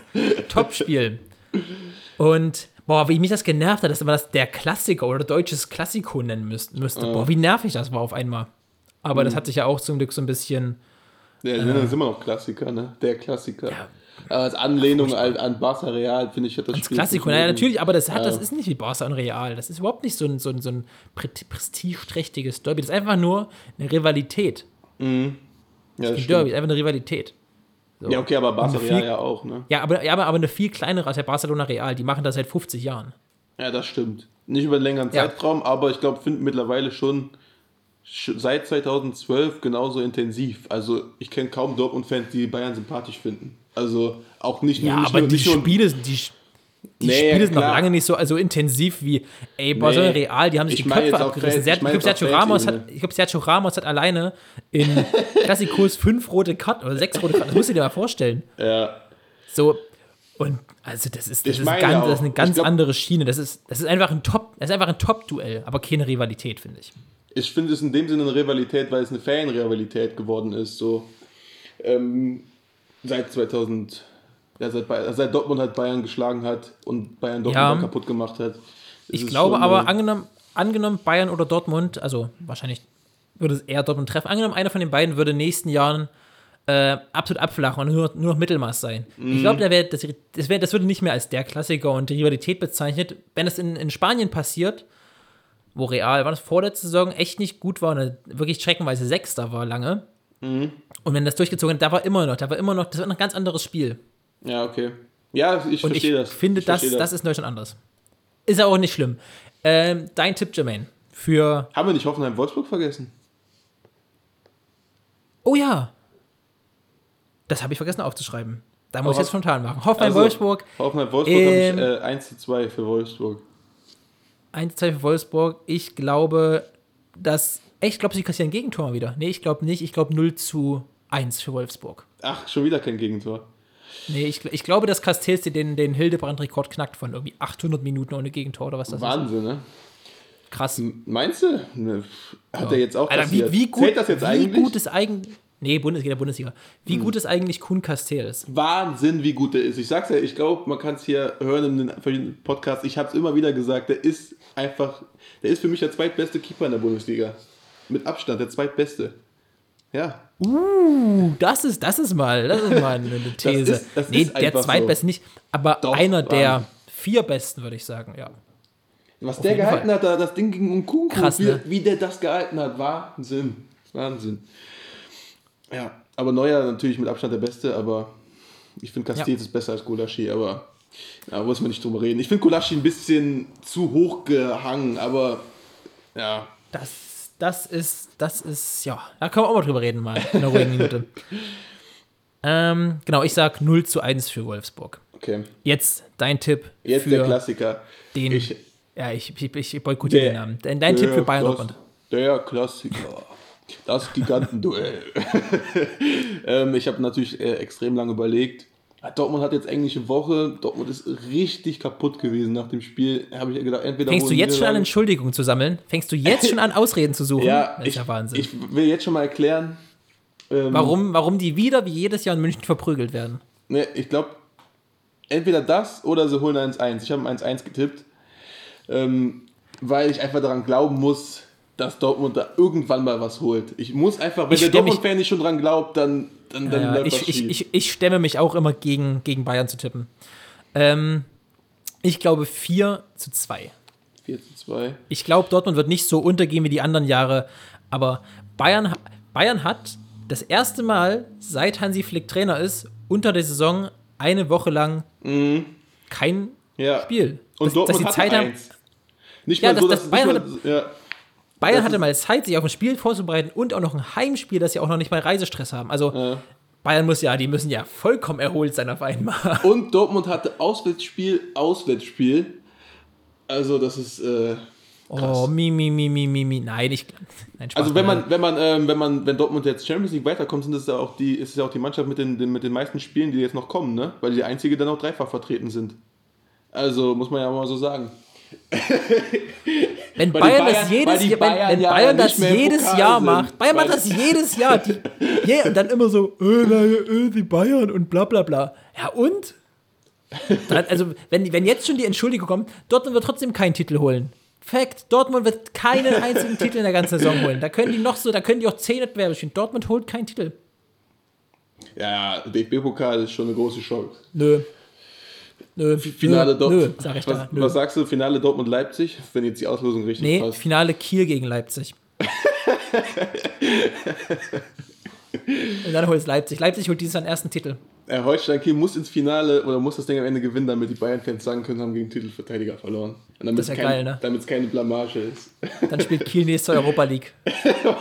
Top-Spiel. Und boah, wie mich das genervt hat, dass man das der Klassiker oder deutsches Klassiko nennen müsst, müsste. Boah, wie nervig das war auf einmal. Aber Mhm. das hat sich ja auch zum Glück so ein bisschen. ja, die sind immer noch Klassiker, ne? Der Klassiker. Aber als Anlehnung an, an Barca Real, finde ich, hat das Das Spiel naja, nicht. natürlich, aber das hat, das Ja. ist nicht wie Barca und Real. Das ist überhaupt nicht so ein, so ein, so ein pre- prestigeträchtiges Derby. Das ist einfach nur eine Rivalität. Ja, das Ein stimmt. Derby ist einfach eine Rivalität. ja, okay, aber Barca Und Real ja auch, ne? Ja, aber, ja, aber, aber eine viel kleinere als der Barcelona Real. Die machen das seit 50 Jahren. Ja, das stimmt. Nicht über einen längeren Ja. Zeitraum, aber ich glaube, finden mittlerweile schon sch- seit 2012 genauso intensiv. Also ich kenne kaum Dortmund-Fans, die Bayern sympathisch finden. Also auch nicht Ja, nicht aber nur, die nur, Spiele, sind- die, die Nee, Spiele sind noch lange nicht so also intensiv wie, ey, Barcelona Nee. Real, die haben sich Ich die Köpfe abgerissen. Ser- ich Ich glaube, Sergio, Ramos hat, ich glaub, Sergio Ramos hat alleine in Klassikos fünf rote Karten oder sechs rote Karten. Das musst du dir mal vorstellen. ja, So, und also das ist, das ist, ganz, das ist eine ganz glaub- andere Schiene. Das ist, das ist einfach ein Top, das ist einfach ein Top-Duell, aber keine Rivalität, finde ich. ich finde es in dem Sinne eine Rivalität, weil es eine Fan-Rivalität geworden ist. So ähm, seit 2000, ja, seit, seit Dortmund halt Bayern geschlagen hat und Bayern Dortmund Ja. kaputt gemacht hat. Ich glaube schon, aber, äh, angenommen, angenommen Bayern oder Dortmund, also wahrscheinlich würde es eher Dortmund treffen, angenommen einer von den beiden würde in den nächsten Jahren äh, absolut abflachen und nur, nur noch Mittelmaß sein. Mhm. Ich glaube, da wär, das, das, wär, das würde nicht mehr als der Klassiker und die Rivalität bezeichnet. Wenn es in, in Spanien passiert, wo Real, war das vorletzte Saison, echt nicht gut war und wirklich streckenweise Sechster war lange. Mhm. Und wenn das durchgezogen hat, da war immer noch, da war immer noch, das war ein ganz anderes Spiel. Ja, okay. Ja, ich Und ich verstehe das. finde, ich das, verstehe das ist in Deutschland anders. Ist ja auch nicht schlimm. Ähm, dein Tipp, Jermaine, für. Haben wir nicht Hoffenheim-Wolfsburg vergessen? Oh ja! Das habe ich vergessen aufzuschreiben. Da muss ich Aber- jetzt spontan machen. Hoffenheim, Also, Wolfsburg, Hoffenheim-Wolfsburg Ähm, habe ich äh, 1 zu 2 für Wolfsburg. 1 2 für Wolfsburg. Ich glaube, dass. Ich glaube, sie kassieren Gegentor mal wieder. Nee, ich glaube nicht. Ich glaube 0 zu 1 für Wolfsburg. Ach, schon wieder kein Gegentor. Nee, ich, ich glaube, dass Castells den, den Hildebrand-Rekord knackt von irgendwie 800 Minuten ohne Gegentor oder was das ist. Wahnsinn, ne? Krass. Meinst du? Ne, Hat er jetzt auch Alter, wie, wie gut, Zählt das jetzt wie eigentlich? gut ist eigentlich. Nee, Bundesliga, Bundesliga. Wie Hm. gut ist eigentlich Kuhn Castells? Wahnsinn, wie gut der ist. Ich sag's ja, ich glaube, man kann es hier hören in den verschiedenen Podcasts. Ich habe es immer wieder gesagt, der ist einfach, der ist für mich der zweitbeste Keeper in der Bundesliga. Mit Abstand, der zweitbeste. Ja. Uh, das ist, das ist mal, das ist mal eine These. ist- das nee, ist der zweitbeste so. nicht, aber Doch, einer der Wahnsinn. vier besten, würde ich sagen, ja. Was der jeden gehalten Fall. hat, da, das Ding gegen Unkunku, Krass, wie, ne? wie der das gehalten hat, Wahnsinn. Wahnsinn. Ja, aber Neuer natürlich mit Abstand der Beste, aber ich finde Castells ist besser als Gulaschi, aber da muss man nicht drüber reden. Ich finde Gulaschi ein bisschen zu hoch gehangen, aber ja, Das, das ist, das ist, ja, da können wir auch mal drüber reden, mal in einer ruhigen Minute. ähm, genau, ich sag 0 zu 1 für Wolfsburg. okay. Jetzt dein Tipp Jetzt für der Klassiker. den. Ich, ja, ich, ich, ich boykottiere Der- den Namen. Dein, dein Tipp für Bayern Dortmund. Der Klassiker. Das Gigantenduell. ähm, ich habe natürlich äh, extrem lange überlegt. Ah, Dortmund hat jetzt englische Woche. Dortmund ist richtig kaputt gewesen nach dem Spiel. Habe ich gedacht, entweder Fängst du jetzt schon an, Niederlage- Entschuldigung zu sammeln? Fängst du jetzt schon an, Ausreden zu suchen? Ja, das ist ich, ja Wahnsinn. ich will jetzt schon mal erklären. Ähm, warum, warum die wieder wie jedes Jahr in München verprügelt werden. Ne, ich glaube, entweder das oder sie holen 1-1. Ich habe ein 1-1 getippt, ähm, weil ich einfach daran glauben muss, dass Dortmund da irgendwann mal was holt. Ich muss einfach, wenn Ich der Dortmund-Fan nicht schon dran glaubt, dann, dann, dann Ja, läuft was ich, ich, ich, ich stemme mich auch immer gegen, gegen Bayern zu tippen. Ähm, ich glaube 4 zu 2. 4 zu 2. Ich glaube, Dortmund wird nicht so untergehen wie die anderen Jahre, aber Bayern, Bayern hat das erste Mal, seit Hansi Flick Trainer ist, unter der Saison eine Woche lang kein Ja. Spiel. Und Dass- Dortmund dass die hat Zeit haben- eins. Nicht Ja, mal so, das- dass das Bayern nicht mal, ja, Bayern hatte mal Zeit, sich auf ein Spiel vorzubereiten und auch noch ein Heimspiel, das sie auch noch nicht mal Reisestress haben. Also Ja. Bayern muss ja, die müssen ja vollkommen erholt sein auf einmal. Und Dortmund hatte Auswärtsspiel, Auswärtsspiel. Also das ist äh, Oh, mi, mi, mi, mi, mi, mi. Nein, ich. Nein, Spaß Also wenn man, wenn man, ähm, wenn man, wenn Dortmund jetzt Champions League weiterkommt, sind das ja auch die, ist es ja auch die Mannschaft mit den, den, mit den meisten Spielen, die jetzt noch kommen, ne? Weil die die einzige dann auch dreifach vertreten sind. Also muss man ja mal so sagen. Wenn die Bayern, das Bayern- jedes Jahr, wenn, Bayern wenn ja Bayern das jedes Jahr sind. macht, Bayern macht das jedes Jahr, die, yeah, und dann immer so, na, äh, die Bayern und bla bla bla. Ja und? Dann, also wenn, wenn jetzt schon die Entschuldigung kommt, Dortmund wird trotzdem keinen Titel holen. Fact, Dortmund wird keinen einzigen Titel in der ganzen Saison holen. Da können die noch so, da können die auch zehn Wettbewerbe spielen. Dortmund holt keinen Titel. Ja, DFB-Pokal ist schon eine große Chance. Nö. Nö. Finale nö, Dortmund. nö, sag ich was, da. Nö. was sagst du? Finale Dortmund-Leipzig, wenn jetzt die Auslosung richtig Nee, passt. Finale Kiel gegen Leipzig. Und dann holt es Leipzig. Leipzig holt dieses Jahr den ersten Titel. Äh, Holstein Kiel muss ins Finale oder muss das Ding am Ende gewinnen, damit die Bayern-Fans sagen können, haben gegen Titelverteidiger verloren. Und damit Das ist ja kein, geil, ne? Damit es keine Blamage ist. Dann spielt Kiel nächste Europa League.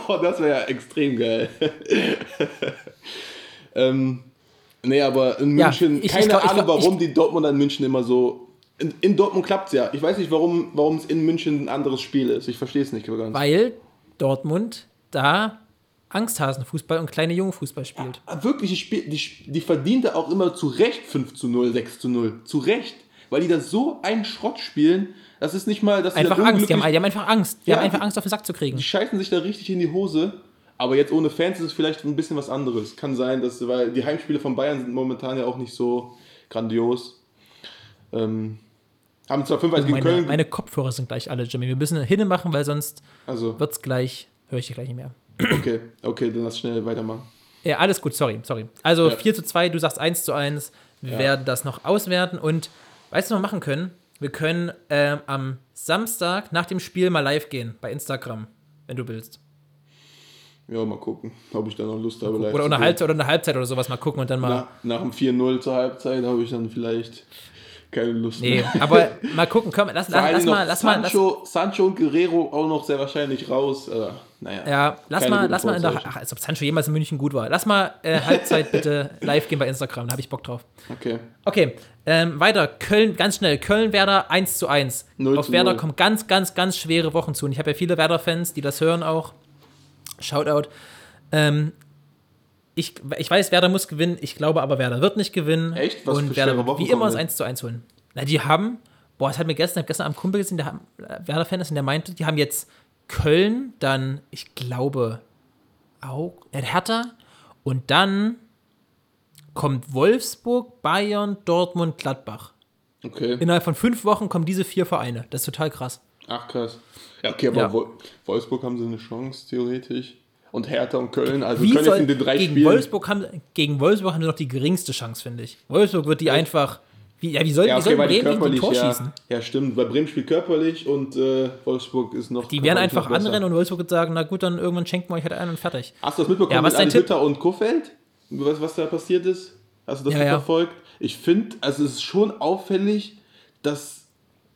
Oh, das wäre ja extrem geil. ähm, nee, aber in Ja, München, ich- ich keine glaub- ich Ahnung, glaub- warum die Dortmunder in München immer so. In, in Dortmund klappt es ja. Ich weiß nicht, warum warum es in München ein anderes Spiel ist. Ich verstehe es nicht ganz. Weil Dortmund da Angsthasenfußball und kleine Jungenfußball spielt. Ah, Wirklich, die, Spiel, die, die verdient da auch immer zu Recht 5 zu 0, 6 zu 0. Zu Recht. Weil die da so einen Schrott spielen, das ist nicht mal. Dass Einfach Angst. Die haben, die haben einfach Angst. Die Ja, haben einfach Angst, auf den Sack zu kriegen. Die scheißen sich da richtig in die Hose. Aber jetzt ohne Fans ist es vielleicht ein bisschen was anderes. Kann sein, dass, weil die Heimspiele von Bayern sind momentan ja auch nicht so grandios. Ähm, haben zwar 5 1 gegen Meine, Köln. meine Kopfhörer sind gleich alle, Jimmy. Wir müssen hinne machen, weil sonst also, wird es gleich, höre ich dich gleich nicht mehr. okay, okay, dann lass schnell weitermachen. Ja, alles gut, sorry, sorry. Also Ja. 4 zu 2, du sagst 1 zu 1. Wir Ja. werden das noch auswerten und weißt du, was wir machen können? Wir können ähm, am Samstag nach dem Spiel mal live gehen bei Instagram, wenn du willst. Ja, mal gucken, ob ich da noch Lust habe. Oder eine. Halbzeit oder eine Halbzeit oder sowas mal gucken und dann mal. Na, nach dem 4-0 zur Halbzeit habe ich dann vielleicht keine Lust Nee, mehr. aber mal gucken, komm, lass, lass, lass mal, lass mal, lass, Sancho, Sancho und Guerrero auch noch sehr wahrscheinlich raus. Äh, naja. ja, lass mal, lass mal in der, ach, als ob Sancho jemals in München gut war. Lass mal äh, Halbzeit bitte live gehen bei Instagram, da habe ich Bock drauf. Okay. Okay, ähm, weiter. Köln, ganz schnell. Köln-Werder 1 zu 1. 0 Auf zu Werder 0. kommen ganz, ganz, ganz schwere Wochen zu. Und ich habe ja viele Werder-Fans, die das hören auch. Shoutout. Ähm, ich, ich weiß, Werder muss gewinnen. Ich glaube aber, Werder wird nicht gewinnen. Echt? Was und Werder wird wie immer das denn? 1 zu 1 holen. Na, die haben, boah, es hat mir gestern, ich gestern am Kumpel gesehen, der haben- äh, Werder-Fan ist und der meinte, die haben jetzt Köln, dann, ich glaube, auch, äh, Hertha und dann kommt Wolfsburg, Bayern, Dortmund, Gladbach. Okay. Innerhalb von fünf Wochen kommen diese vier Vereine. Das ist total krass. Ach krass. Ja, okay, aber Ja. Wol- Wolfsburg haben sie eine Chance, theoretisch. Und Hertha und Köln, also Wie können jetzt soll, in den drei gegen, Spielen. Wolfsburg haben, gegen Wolfsburg haben sie noch die geringste Chance, finde ich. Wolfsburg wird die einfach. Wie, ja, wie soll, ja, wie soll okay, Bremen gegen ein körperlich, Tor ja, schießen? ja, stimmt, weil Bremen spielt körperlich und äh, Wolfsburg ist noch. Die werden einfach anrennen und Wolfsburg wird sagen: Na gut, dann irgendwann schenken wir euch halt einen und fertig. Hast du das mitbekommen Ja, was mit? Hütter und Kofeld? Was, was da passiert ist? Hast du das Ja, ja. verfolgt? Ich finde, also es ist schon auffällig, dass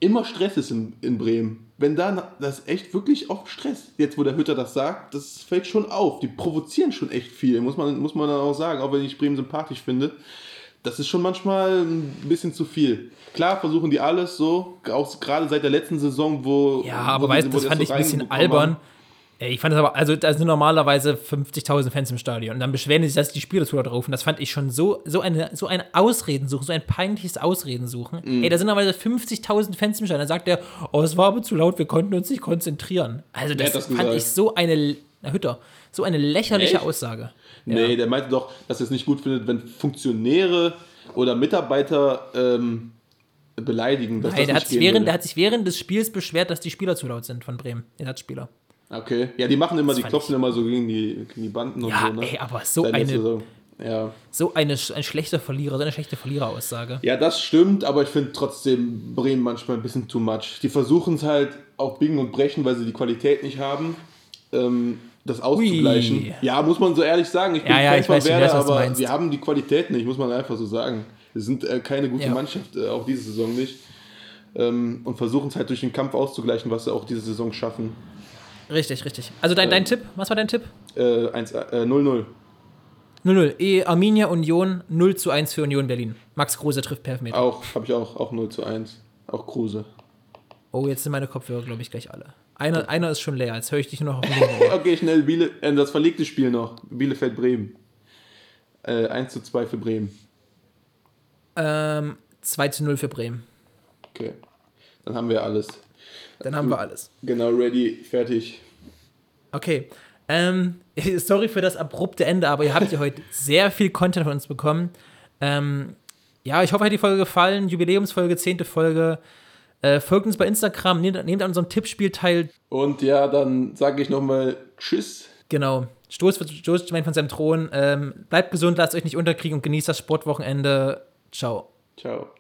immer Stress ist in, in Bremen. Wenn da, das ist echt wirklich oft Stress. Jetzt, wo der Hütter das sagt, das fällt schon auf. Die provozieren schon echt viel, muss man, muss man dann auch sagen, auch wenn ich Bremen sympathisch finde. Das ist schon manchmal ein bisschen zu viel. Klar versuchen die alles so, auch gerade seit der letzten Saison, wo. Ja, aber wo weißt du, das fand so ich ein bisschen albern. haben. Ey, Ich fand das aber, also da sind normalerweise 50.000 Fans im Stadion und dann beschweren sich, dass die Spieler zu drauf und das fand ich schon so, so eine, so ein Ausreden suchen, so ein peinliches Ausreden suchen. Mhm. Ey, da sind normalerweise 50.000 Fans im Stadion. Dann sagt er, oh, es war aber zu laut, wir konnten uns nicht konzentrieren. Also das, das fand gesagt? ich so eine, na Hütter, so eine lächerliche Echt? Aussage. Nee, der meinte doch, dass er es nicht gut findet, wenn Funktionäre oder Mitarbeiter ähm, beleidigen. Dass Nein, das der nicht hat, sich während, würde. der hat sich während des Spiels beschwert, dass die Spieler zu laut sind von Bremen, Ersatzspieler. Okay. Ja, die machen immer, die fand klopfen immer so gegen die, gegen die Banden und Ja, so, ne? ey, aber so letzter eine- Saison. Ja. So eine, ein schlechter Verlierer, so eine schlechte Verliereraussage. ja, das stimmt, aber ich finde trotzdem Bremen manchmal ein bisschen too much. Die versuchen es halt auf Biegen und Brechen, weil sie die Qualität nicht haben, ähm, das auszugleichen. Ui. Ja, muss man so ehrlich sagen. Ich bin Ja, ja, ich von weiß, ich Werder, weiß, aber wir haben die Qualität nicht, muss man einfach so sagen. Wir sind äh, keine gute Ja. Mannschaft, äh, auch diese Saison nicht. Ähm, und versuchen es halt durch den Kampf auszugleichen, was sie auch diese Saison schaffen. Richtig, richtig. Also dein, dein Tipp, was war dein Tipp? Äh, 1, äh, 0-0. 0-0. E Arminia Union 0 zu 1 für Union Berlin. Max Kruse trifft per Elfmeter. Auch, habe ich auch, auch 0 zu 1. Auch Kruse. Oh, jetzt sind meine Kopfhörer, glaube ich, gleich alle. Einer, einer ist schon leer, jetzt höre ich dich nur noch auf Ohr. Okay, schnell, Biele, äh, das verlegte Spiel noch. Bielefeld-Bremen. Äh, 1 zu 2 für Bremen. ähm, 2 zu 0 für Bremen. Okay. Dann haben wir alles. Dann haben wir alles. Genau, ready, fertig. Okay. Ähm, sorry für das abrupte Ende, aber ihr habt ja heute sehr viel Content von uns bekommen. Ähm, ja, ich hoffe, euch hat die Folge gefallen. Jubiläumsfolge, zehnte Folge. Äh, folgt uns bei Instagram, nehmt, nehmt an unserem Tippspiel teil. Und ja, dann sage ich nochmal Tschüss. Genau. Stoß, Stoß von seinem Thron. Ähm, bleibt gesund, lasst euch nicht unterkriegen und genießt das Sportwochenende. Ciao. Ciao.